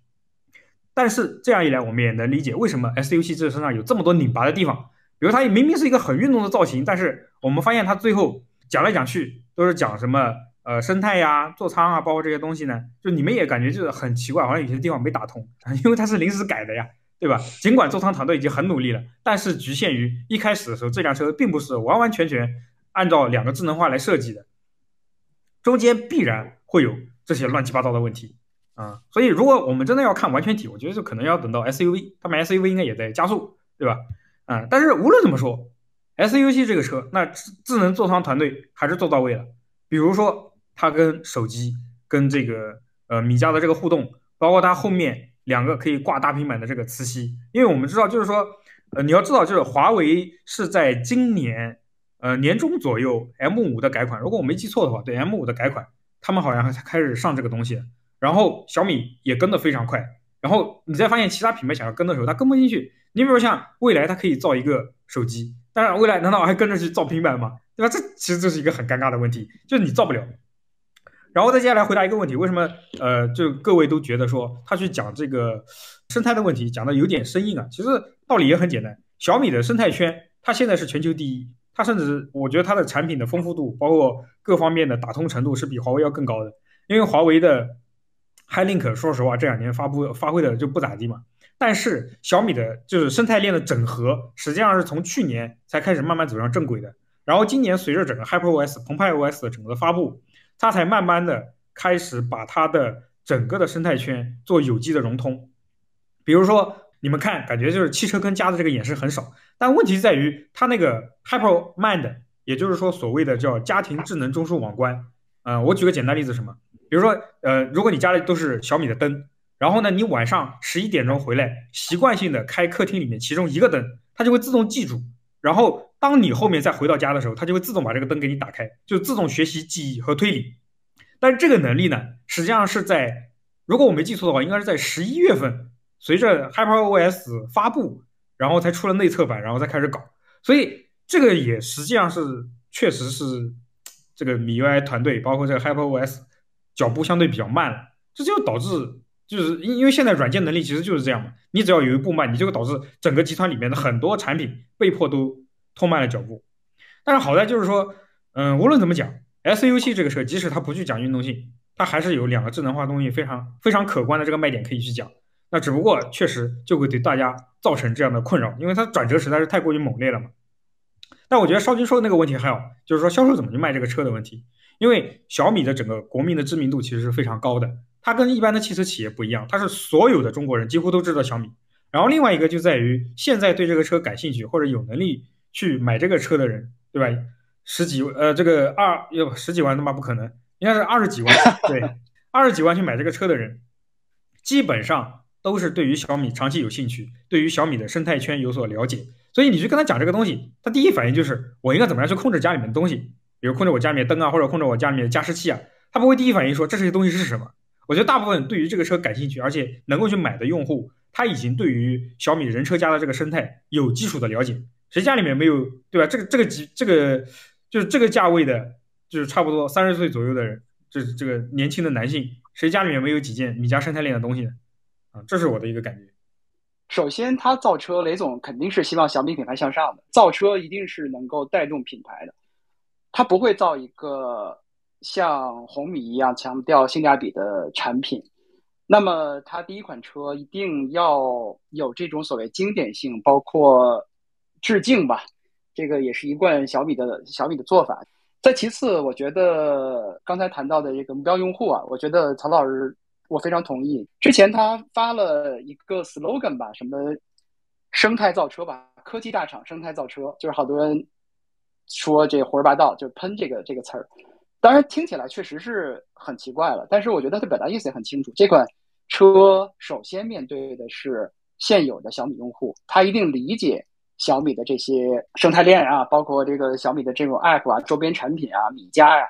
但是这样一来，我们也能理解为什么 S U 系这身上有这么多拧巴的地方。比如它明明是一个很运动的造型，但是我们发现它最后讲来讲去都是讲什么呃生态呀、座舱啊，包括这些东西呢，就你们也感觉就是很奇怪，好像有些地方没打通，因为它是临时改的呀。对吧？尽管座舱团队已经很努力了，但是局限于一开始的时候，这辆车并不是完完全全按照两个智能化来设计的，中间必然会有这些乱七八糟的问题啊。所以，如果我们真的要看完全体，我觉得就可能要等到 SUV，他们 SUV 应该也在加速，对吧？啊，但是无论怎么说，SUV 这个车，那智智能座舱团队还是做到位了。比如说，它跟手机、跟这个呃米家的这个互动，包括它后面。两个可以挂大平板的这个磁吸，因为我们知道，就是说，呃，你要知道，就是华为是在今年，呃，年中左右，M 五的改款，如果我没记错的话，对 M 五的改款，他们好像才开始上这个东西，然后小米也跟得非常快，然后你再发现其他品牌想要跟的时候，它跟不进去。你比如像蔚来，它可以造一个手机，但是未来难道还跟着去造平板吗？对吧？这其实这是一个很尴尬的问题，就是你造不了。然后再接下来回答一个问题，为什么呃，就各位都觉得说他去讲这个生态的问题讲的有点生硬啊？其实道理也很简单，小米的生态圈它现在是全球第一，它甚至我觉得它的产品的丰富度，包括各方面的打通程度是比华为要更高的。因为华为的 HiLink 说实话这两年发布发挥的就不咋地嘛，但是小米的就是生态链的整合，实际上是从去年才开始慢慢走上正轨的。然后今年随着整个 HyperOS 澎湃 OS 的整个发布。它才慢慢的开始把它的整个的生态圈做有机的融通，比如说你们看，感觉就是汽车跟家的这个演示很少，但问题在于它那个 HyperMind，也就是说所谓的叫家庭智能中枢网关。嗯，我举个简单例子，什么？比如说，呃，如果你家里都是小米的灯，然后呢，你晚上十一点钟回来，习惯性的开客厅里面其中一个灯，它就会自动记住，然后。当你后面再回到家的时候，它就会自动把这个灯给你打开，就自动学习记忆和推理。但是这个能力呢，实际上是在，如果我没记错的话，应该是在十一月份，随着 HyperOS 发布，然后才出了内测版，然后再开始搞。所以这个也实际上是确实是这个米 UI 团队，包括这个 HyperOS 脚步相对比较慢了。这就导致就是因因为现在软件能力其实就是这样嘛，你只要有一步慢，你就会导致整个集团里面的很多产品被迫都。拖慢了脚步，但是好在就是说，嗯，无论怎么讲，S U 系这个车，即使它不去讲运动性，它还是有两个智能化东西非常非常可观的这个卖点可以去讲。那只不过确实就会对大家造成这样的困扰，因为它转折实在是太过于猛烈了嘛。但我觉得邵军说的那个问题还好，就是说销售怎么去卖这个车的问题。因为小米的整个国民的知名度其实是非常高的，它跟一般的汽车企业不一样，它是所有的中国人几乎都知道小米。然后另外一个就在于现在对这个车感兴趣或者有能力去买这个车的人，对吧？十几呃，这个二要十几万他妈不可能，应该是二十几万，对，二十几万去买这个车的人，基本上都是对于小米长期有兴趣，对于小米的生态圈有所了解。所以你去跟他讲这个东西，他第一反应就是我应该怎么样去控制家里面的东西。比如控制我家里面灯啊，或者控制我家里面的加湿器啊，他不会第一反应说这些东西是什么。我觉得大部分对于这个车感兴趣，而且能够去买的用户，他已经对于小米人车家的这个生态有基础的了解。谁家里面没有，对吧？这个这个级这个就是这个价位的，就是差不多三十岁左右的人，就是这个年轻的男性，谁家里面没有几件米家生态链的东西呢？啊，这是我的一个感觉。首先，他造车，雷总肯定是希望小米品牌向上的，造车一定是能够带动品牌的。他不会造一个像红米一样强调性价比的产品，那么他第一款车一定要有这种所谓经典性，包括致敬吧，这个也是一贯小米的小米的做法。再其次，我觉得刚才谈到的这个目标用户啊，我觉得曹老师我非常同意。之前他发了一个 slogan 吧，什么生态造车吧，科技大厂生态造车，就是好多人。说这胡说八道，就喷这个这个词儿，当然听起来确实是很奇怪了。但是我觉得他表达意思也很清楚。这款车首先面对的是现有的小米用户，他一定理解小米的这些生态链啊，包括这个小米的这种 app 啊、周边产品啊、米家呀，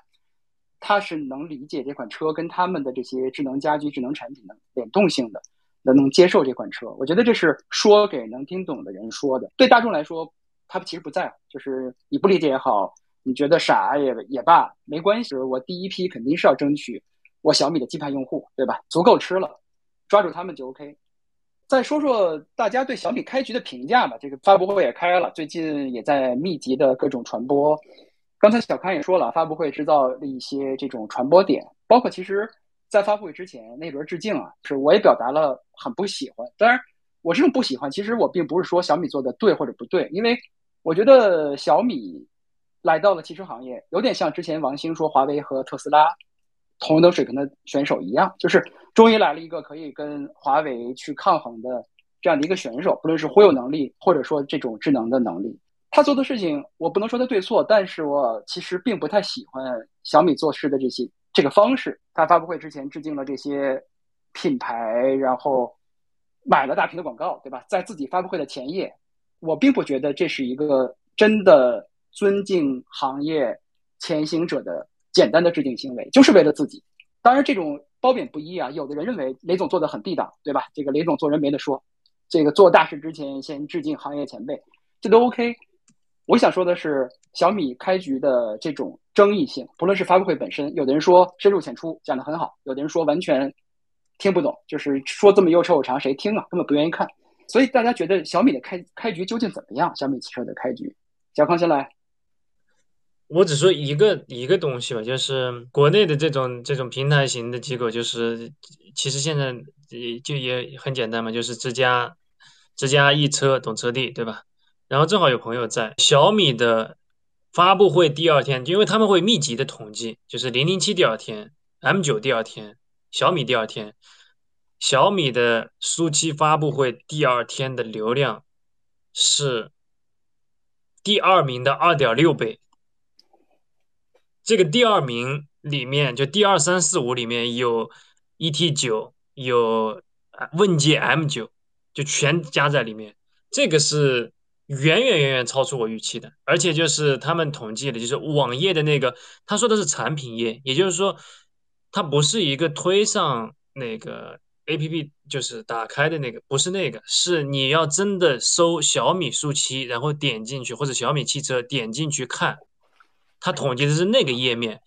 他是能理解这款车跟他们的这些智能家居、智能产品的联动性的，能能接受这款车。我觉得这是说给能听懂的人说的。对大众来说。他其实不在乎，就是你不理解也好，你觉得傻也也罢，没关系。我第一批肯定是要争取我小米的基盘用户，对吧？足够吃了，抓住他们就 OK。再说说大家对小米开局的评价吧。这个发布会也开了，最近也在密集的各种传播。刚才小康也说了，发布会制造了一些这种传播点，包括其实，在发布会之前那轮致敬啊，是我也表达了很不喜欢。当然，我这种不喜欢，其实我并不是说小米做的对或者不对，因为。我觉得小米来到了汽车行业，有点像之前王兴说华为和特斯拉同等水平的选手一样，就是终于来了一个可以跟华为去抗衡的这样的一个选手，不论是忽悠能力，或者说这种智能的能力。他做的事情，我不能说他对错，但是我其实并不太喜欢小米做事的这些这个方式。他发布会之前致敬了这些品牌，然后买了大屏的广告，对吧？在自己发布会的前夜。我并不觉得这是一个真的尊敬行业前行者的简单的致敬行为，就是为了自己。当然，这种褒贬不一啊。有的人认为雷总做的很地道，对吧？这个雷总做人没得说，这个做大事之前先致敬行业前辈，这都 OK。我想说的是，小米开局的这种争议性，不论是发布会本身，有的人说深入浅出讲的很好，有的人说完全听不懂，就是说这么又臭又长，谁听啊？根本不愿意看。所以大家觉得小米的开开局究竟怎么样？小米汽车的开局，小康先来。我只说一个一个东西吧，就是国内的这种这种平台型的机构，就是其实现在也就也很简单嘛，就是之家之家易车懂车帝，对吧？然后正好有朋友在小米的发布会第二天，因为他们会密集的统计，就是零零七第二天，M 九第二天，小米第二天。小米的苏七发布会第二天的流量是第二名的二点六倍。这个第二名里面，就第二三四五里面有 ET 九，有问界 M 九，就全加在里面。这个是远远远远超出我预期的。而且就是他们统计的，就是网页的那个，他说的是产品页，也就是说，它不是一个推上那个。A P P 就是打开的那个，不是那个，是你要真的搜小米速七，然后点进去，或者小米汽车点进去看，它统计的是那个页面，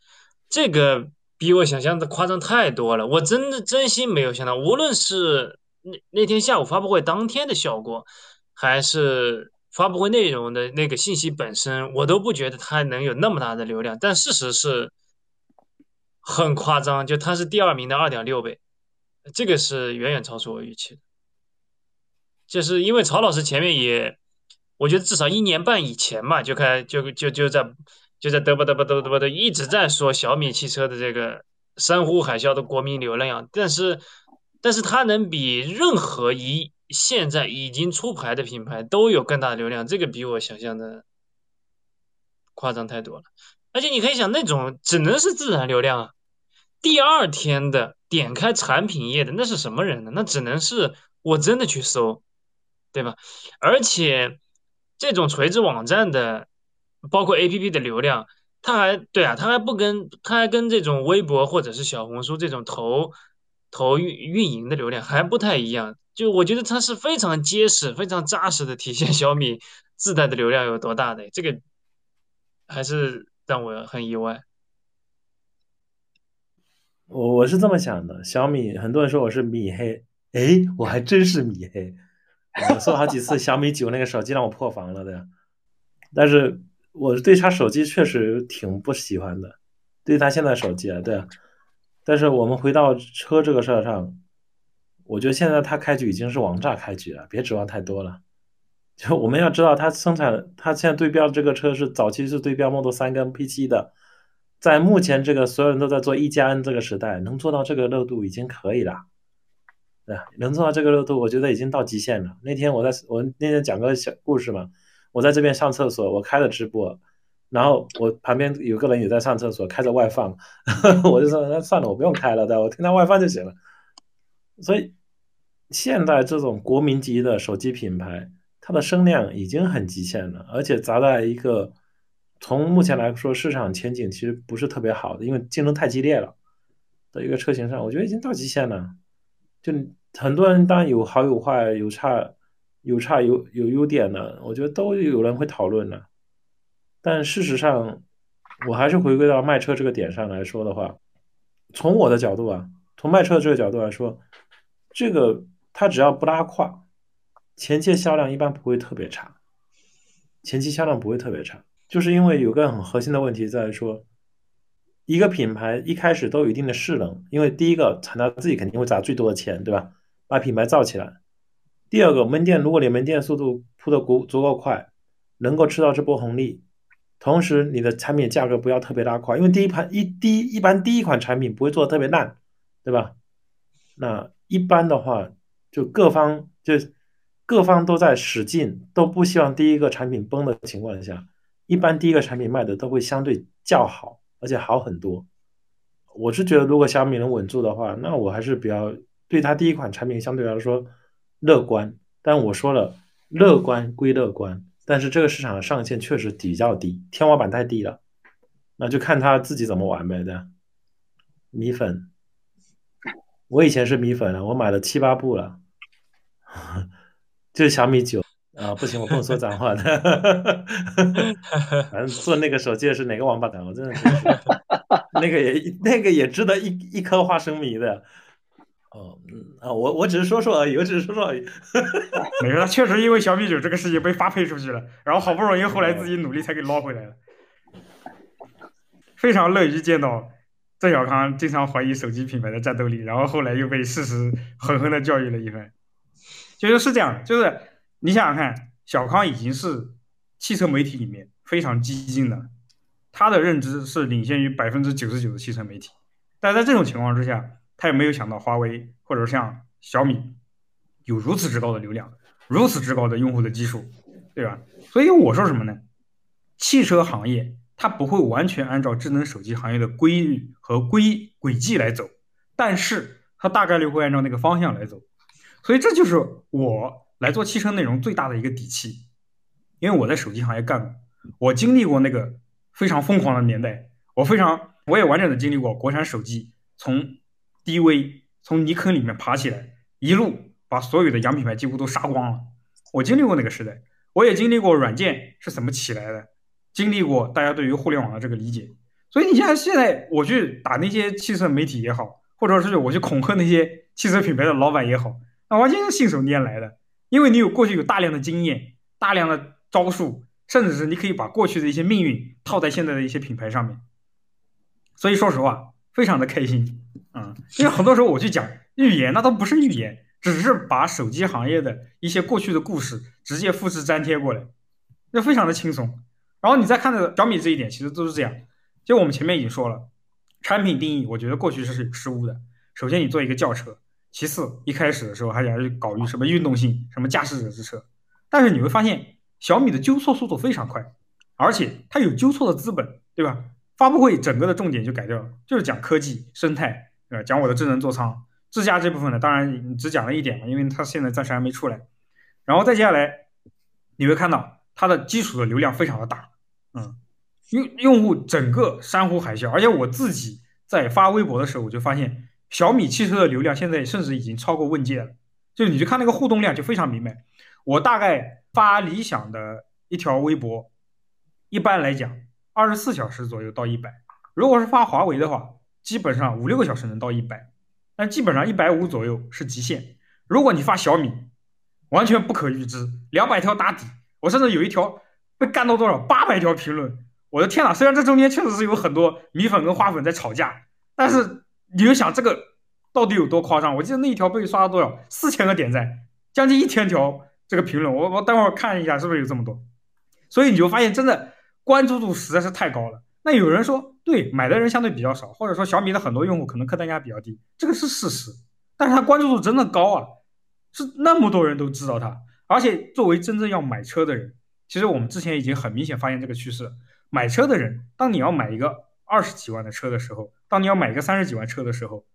这个比我想象的夸张太多了，我真的真心没有想到，无论是那那天下午发布会当天的效果，还是发布会内容的那个信息本身，我都不觉得它能有那么大的流量，但事实是很夸张，就它是第二名的二点六倍。这个是远远超出我预期的，就是因为曹老师前面也我觉得至少一年半以前嘛，就开就就就在就在嘚啵嘚啵嘚啵嘚啵的一直在说小米汽车的这个山呼海啸的国民流量，但是但是它能比任何一现在已经出牌的品牌都有更大的流量，这个比我想象的夸张太多了。而且你可以想，那种只能是自然流量啊。第二天的点开产品页的那是什么人呢？那只能是我真的去搜，对吧？而且这种垂直网站的，包括 APP 的流量，它还对啊，它还不跟它还跟这种微博或者是小红书这种投投运运营的流量还不太一样。就我觉得它是非常结实、非常扎实的体现小米 自带的流量有多大的，这个还是让我很意外。我我是这么想的，小米很多人说我是米黑，哎，我还真是米黑。我说好几次小米九那个手机让我破防了的，但是我对它手机确实挺不喜欢的，对它现在手机啊，对啊。但是我们回到车这个事儿上，我觉得现在它开局已经是王炸开局了，别指望太多了。就我们要知道，它生产它现在对标这个车是早期是对标 Model 3跟 P7 的。在目前这个所有人都在做一加 N 这个时代，能做到这个热度已经可以了，对能做到这个热度，我觉得已经到极限了。那天我在我那天讲个小故事嘛，我在这边上厕所，我开了直播，然后我旁边有个人也在上厕所，开着外放，我就说那算了，我不用开了，对我听他外放就行了。所以现在这种国民级的手机品牌，它的声量已经很极限了，而且砸在一个。从目前来说，市场前景其实不是特别好的，因为竞争太激烈了。的一个车型上，我觉得已经到极限了。就很多人当然有好有坏，有差有差有有优点的，我觉得都有人会讨论的。但事实上，我还是回归到卖车这个点上来说的话，从我的角度啊，从卖车这个角度来说，这个它只要不拉胯，前期销量一般不会特别差，前期销量不会特别差。就是因为有个很核心的问题在于说，一个品牌一开始都有一定的势能，因为第一个厂家自己肯定会砸最多的钱，对吧？把品牌造起来。第二个门店，如果你门店速度铺的足足够快，能够吃到这波红利，同时你的产品价格不要特别拉胯，因为第一盘一第一一般第一款产品不会做的特别烂，对吧？那一般的话，就各方就各方都在使劲，都不希望第一个产品崩的情况下。一般第一个产品卖的都会相对较好，而且好很多。我是觉得，如果小米能稳住的话，那我还是比较对它第一款产品相对来说乐观。但我说了，乐观归乐观，但是这个市场的上限确实比较低，天花板太低了。那就看他自己怎么玩呗，对米粉，我以前是米粉了，我买了七八部了，就是小米九。啊，不行，我不能说脏话的。反正做那个手机的是哪个王八蛋，我真的是那个也那个也值得一一颗花生米的。哦，嗯啊，我我只是说说而已，我只是说说而已。没事，确实因为小米九这个事情被发配出去了，然后好不容易后来自己努力才给捞回来了。非常乐于见到郑小康经常怀疑手机品牌的战斗力，然后后来又被事实狠狠的教育了一番。其实是这样，就是。你想想看，小康已经是汽车媒体里面非常激进的，他的认知是领先于百分之九十九的汽车媒体。但在这种情况之下，他也没有想到华为或者像小米有如此之高的流量，如此之高的用户的基数，对吧？所以我说什么呢？汽车行业它不会完全按照智能手机行业的规律和规轨迹来走，但是它大概率会按照那个方向来走。所以这就是我。来做汽车内容最大的一个底气，因为我在手机行业干过，我经历过那个非常疯狂的年代，我非常我也完整的经历过国产手机从低微从泥坑里面爬起来，一路把所有的洋品牌几乎都杀光了。我经历过那个时代，我也经历过软件是怎么起来的，经历过大家对于互联网的这个理解。所以你像现在我去打那些汽车媒体也好，或者是我去恐吓那些汽车品牌的老板也好，那完全是信手拈来的。因为你有过去有大量的经验、大量的招数，甚至是你可以把过去的一些命运套在现在的一些品牌上面，所以说实话，非常的开心啊！因为很多时候我去讲预言，那都不是预言，只是把手机行业的一些过去的故事直接复制粘贴过来，那非常的轻松。然后你再看这个小米这一点，其实都是这样。就我们前面已经说了，产品定义，我觉得过去是失误的。首先，你做一个轿车，其次，一开始的时候还想去搞什么运动性，什么驾驶者之车。但是你会发现，小米的纠错速度非常快，而且它有纠错的资本，对吧？发布会整个的重点就改掉了，就是讲科技生态，呃，讲我的智能座舱、智驾这部分呢，当然只讲了一点嘛，因为它现在暂时还没出来。然后再接下来，你会看到它的基础的流量非常的大。嗯，用用户整个山呼海啸，而且我自己在发微博的时候，我就发现小米汽车的流量现在甚至已经超过问界了。就是你去看那个互动量，就非常明白。我大概发理想的一条微博，一般来讲二十四小时左右到一百，如果是发华为的话，基本上五六个小时能到一百，但基本上一百五左右是极限。如果你发小米，完全不可预知，两百条打底，我甚至有一条。被干到多少？八百条评论！我的天呐！虽然这中间确实是有很多米粉跟花粉在吵架，但是你就想这个到底有多夸张？我记得那一条被刷了多少？四千个点赞，将近一千条这个评论。我我待会儿看一下是不是有这么多。所以你就发现真的关注度实在是太高了。那有人说，对，买的人相对比较少，或者说小米的很多用户可能客单价比较低，这个是事实。但是它关注度真的高啊，是那么多人都知道它，而且作为真正要买车的人。其实我们之前已经很明显发现这个趋势，买车的人，当你要买一个二十几万的车的时候，当你要买一个三十几万车的时候，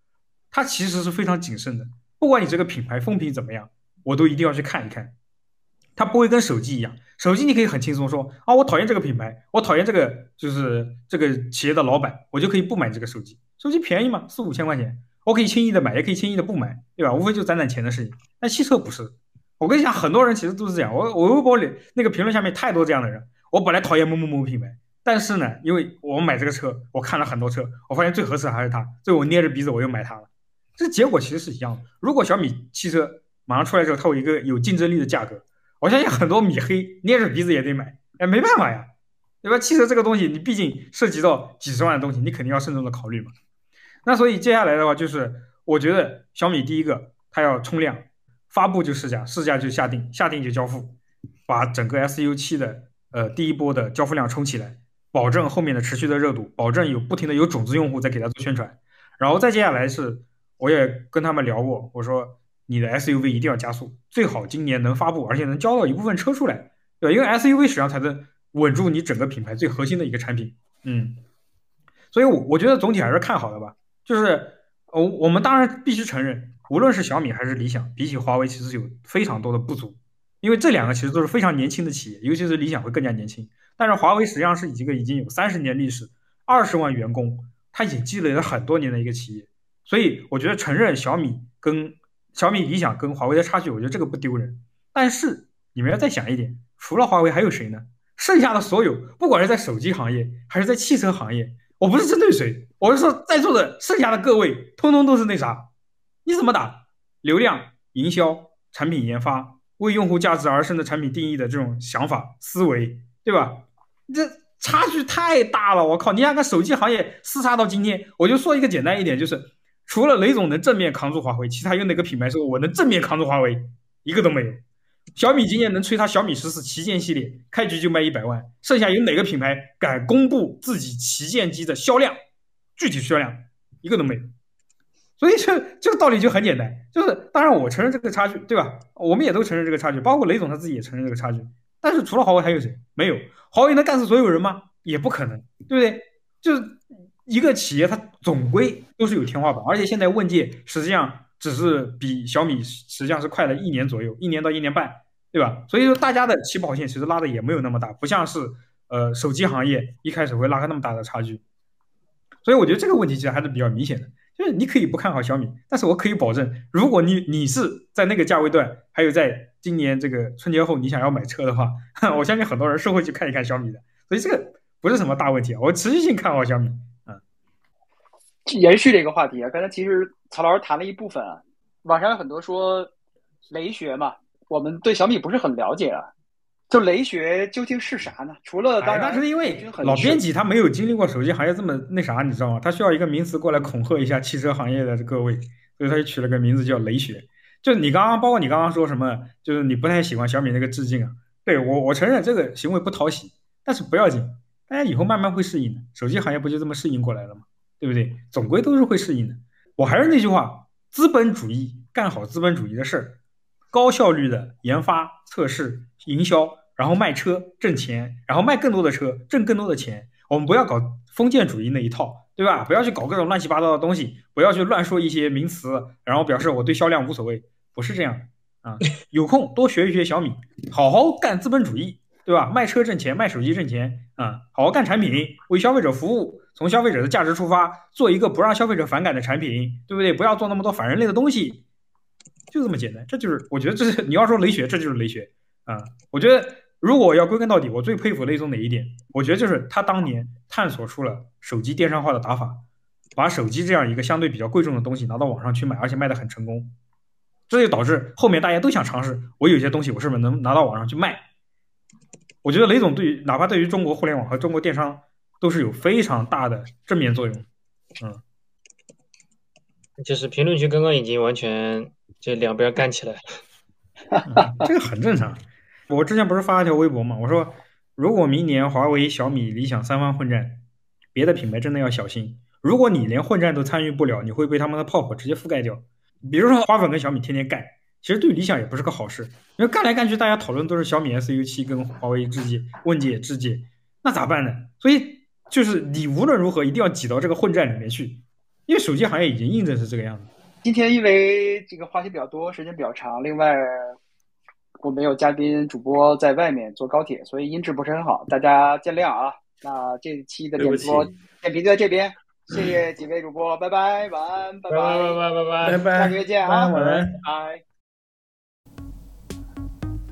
他其实是非常谨慎的。不管你这个品牌风评怎么样，我都一定要去看一看。他不会跟手机一样，手机你可以很轻松说啊，我讨厌这个品牌，我讨厌这个就是这个企业的老板，我就可以不买这个手机。手机便宜嘛，四五千块钱，我可以轻易的买，也可以轻易的不买，对吧？无非就攒攒钱的事情。但汽车不是。我跟你讲，很多人其实都是这样。我我微博里那个评论下面太多这样的人。我本来讨厌某某某品牌，但是呢，因为我买这个车，我看了很多车，我发现最合适的还是它，所以我捏着鼻子我又买它了。这结果其实是一样的。如果小米汽车马上出来之后，它有一个有竞争力的价格，我相信很多米黑捏着鼻子也得买。哎，没办法呀，对吧？汽车这个东西，你毕竟涉及到几十万的东西，你肯定要慎重的考虑嘛。那所以接下来的话，就是我觉得小米第一个它要冲量。发布就试驾，试驾就下定，下定就交付，把整个 S U 七的呃第一波的交付量冲起来，保证后面的持续的热度，保证有不停的有种子用户在给他做宣传，然后再接下来是，我也跟他们聊过，我说你的 S U V 一定要加速，最好今年能发布，而且能交到一部分车出来，对吧？因为 S U V 实际上才能稳住你整个品牌最核心的一个产品，嗯，所以，我我觉得总体还是看好的吧，就是我我们当然必须承认。无论是小米还是理想，比起华为其实有非常多的不足，因为这两个其实都是非常年轻的企业，尤其是理想会更加年轻。但是华为实际上是一个已经有三十年历史、二十万员工，它已经积累了很多年的一个企业。所以我觉得承认小米跟小米、理想跟华为的差距，我觉得这个不丢人。但是你们要再想一点，除了华为还有谁呢？剩下的所有，不管是在手机行业还是在汽车行业，我不是针对谁，我是说在座的剩下的各位，通通都是那啥。你怎么打流量营销、产品研发、为用户价值而生的产品定义的这种想法思维，对吧？这差距太大了，我靠！你看看手机行业厮杀到今天，我就说一个简单一点，就是除了雷总能正面扛住华为，其他有哪个品牌说我能正面扛住华为？一个都没有。小米今年能吹它小米十四旗舰系列，开局就卖一百万，剩下有哪个品牌敢公布自己旗舰机的销量？具体销量一个都没有。所以这这个道理就很简单，就是当然我承认这个差距，对吧？我们也都承认这个差距，包括雷总他自己也承认这个差距。但是除了华为还有谁？没有，华为能干死所有人吗？也不可能，对不对？就是一个企业，它总归都是有天花板，而且现在问界实际上只是比小米实际上是快了一年左右，一年到一年半，对吧？所以说大家的起跑线其实拉的也没有那么大，不像是呃手机行业一开始会拉开那么大的差距。所以我觉得这个问题其实还是比较明显的。就是你可以不看好小米，但是我可以保证，如果你你是在那个价位段，还有在今年这个春节后你想要买车的话，我相信很多人是会去看一看小米的，所以这个不是什么大问题。我持续性看好小米。嗯，延续这个话题啊，刚才其实曹老师谈了一部分啊，网上有很多说雷学嘛，我们对小米不是很了解啊。就雷学究竟是啥呢？除了当然，那是因为老编辑他没有经历过手机行业这么那啥，你知道吗？他需要一个名词过来恐吓一下汽车行业的各位，所以他就取了个名字叫雷学。就你刚刚，包括你刚刚说什么，就是你不太喜欢小米那个致敬啊，对我我承认这个行为不讨喜，但是不要紧，大家以后慢慢会适应的。手机行业不就这么适应过来了吗？对不对？总归都是会适应的。我还是那句话，资本主义干好资本主义的事儿，高效率的研发、测试、营销，然后卖车挣钱，然后卖更多的车挣更多的钱。我们不要搞封建主义那一套，对吧？不要去搞各种乱七八糟的东西，不要去乱说一些名词，然后表示我对销量无所谓，不是这样啊。有空多学一学小米，好好干资本主义，对吧？卖车挣钱，卖手机挣钱啊，好好干产品，为消费者服务，从消费者的价值出发，做一个不让消费者反感的产品，对不对？不要做那么多反人类的东西，就这么简单。这就是我觉得这是你要说雷学，这就是雷学啊。我觉得。如果要归根到底，我最佩服雷总哪一点？我觉得就是他当年探索出了手机电商化的打法，把手机这样一个相对比较贵重的东西拿到网上去卖，而且卖的很成功。这就导致后面大家都想尝试，我有些东西我是不是能拿到网上去卖？我觉得雷总对于哪怕对于中国互联网和中国电商都是有非常大的正面作用。嗯，就是评论区刚刚已经完全就两边干起来了，这个很正常。我之前不是发了条微博嘛？我说，如果明年华为、小米、理想三方混战，别的品牌真的要小心。如果你连混战都参与不了，你会被他们的炮火直接覆盖掉。比如说，花粉跟小米天天干，其实对理想也不是个好事，因为干来干去，大家讨论都是小米 S U 七跟华为智界、问界、智界，那咋办呢？所以就是你无论如何一定要挤到这个混战里面去，因为手机行业已经印证是这个样子。今天因为这个话题比较多，时间比较长，另外。我们有嘉宾主播在外面坐高铁，所以音质不是很好，大家见谅啊。那这期的点播点评就在这边，谢谢几位主播，拜拜，晚安，拜拜，拜拜，拜拜，拜拜，下个月见啊，晚安，拜。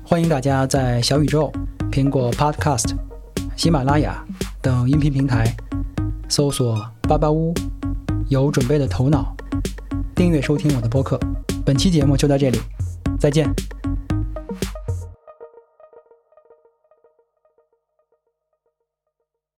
欢迎大家在小宇宙、苹果 Podcast、喜马拉雅等音频平台搜索“巴巴屋”，有准备的头脑，订阅收听我的播客。本期节目就到这里，再见。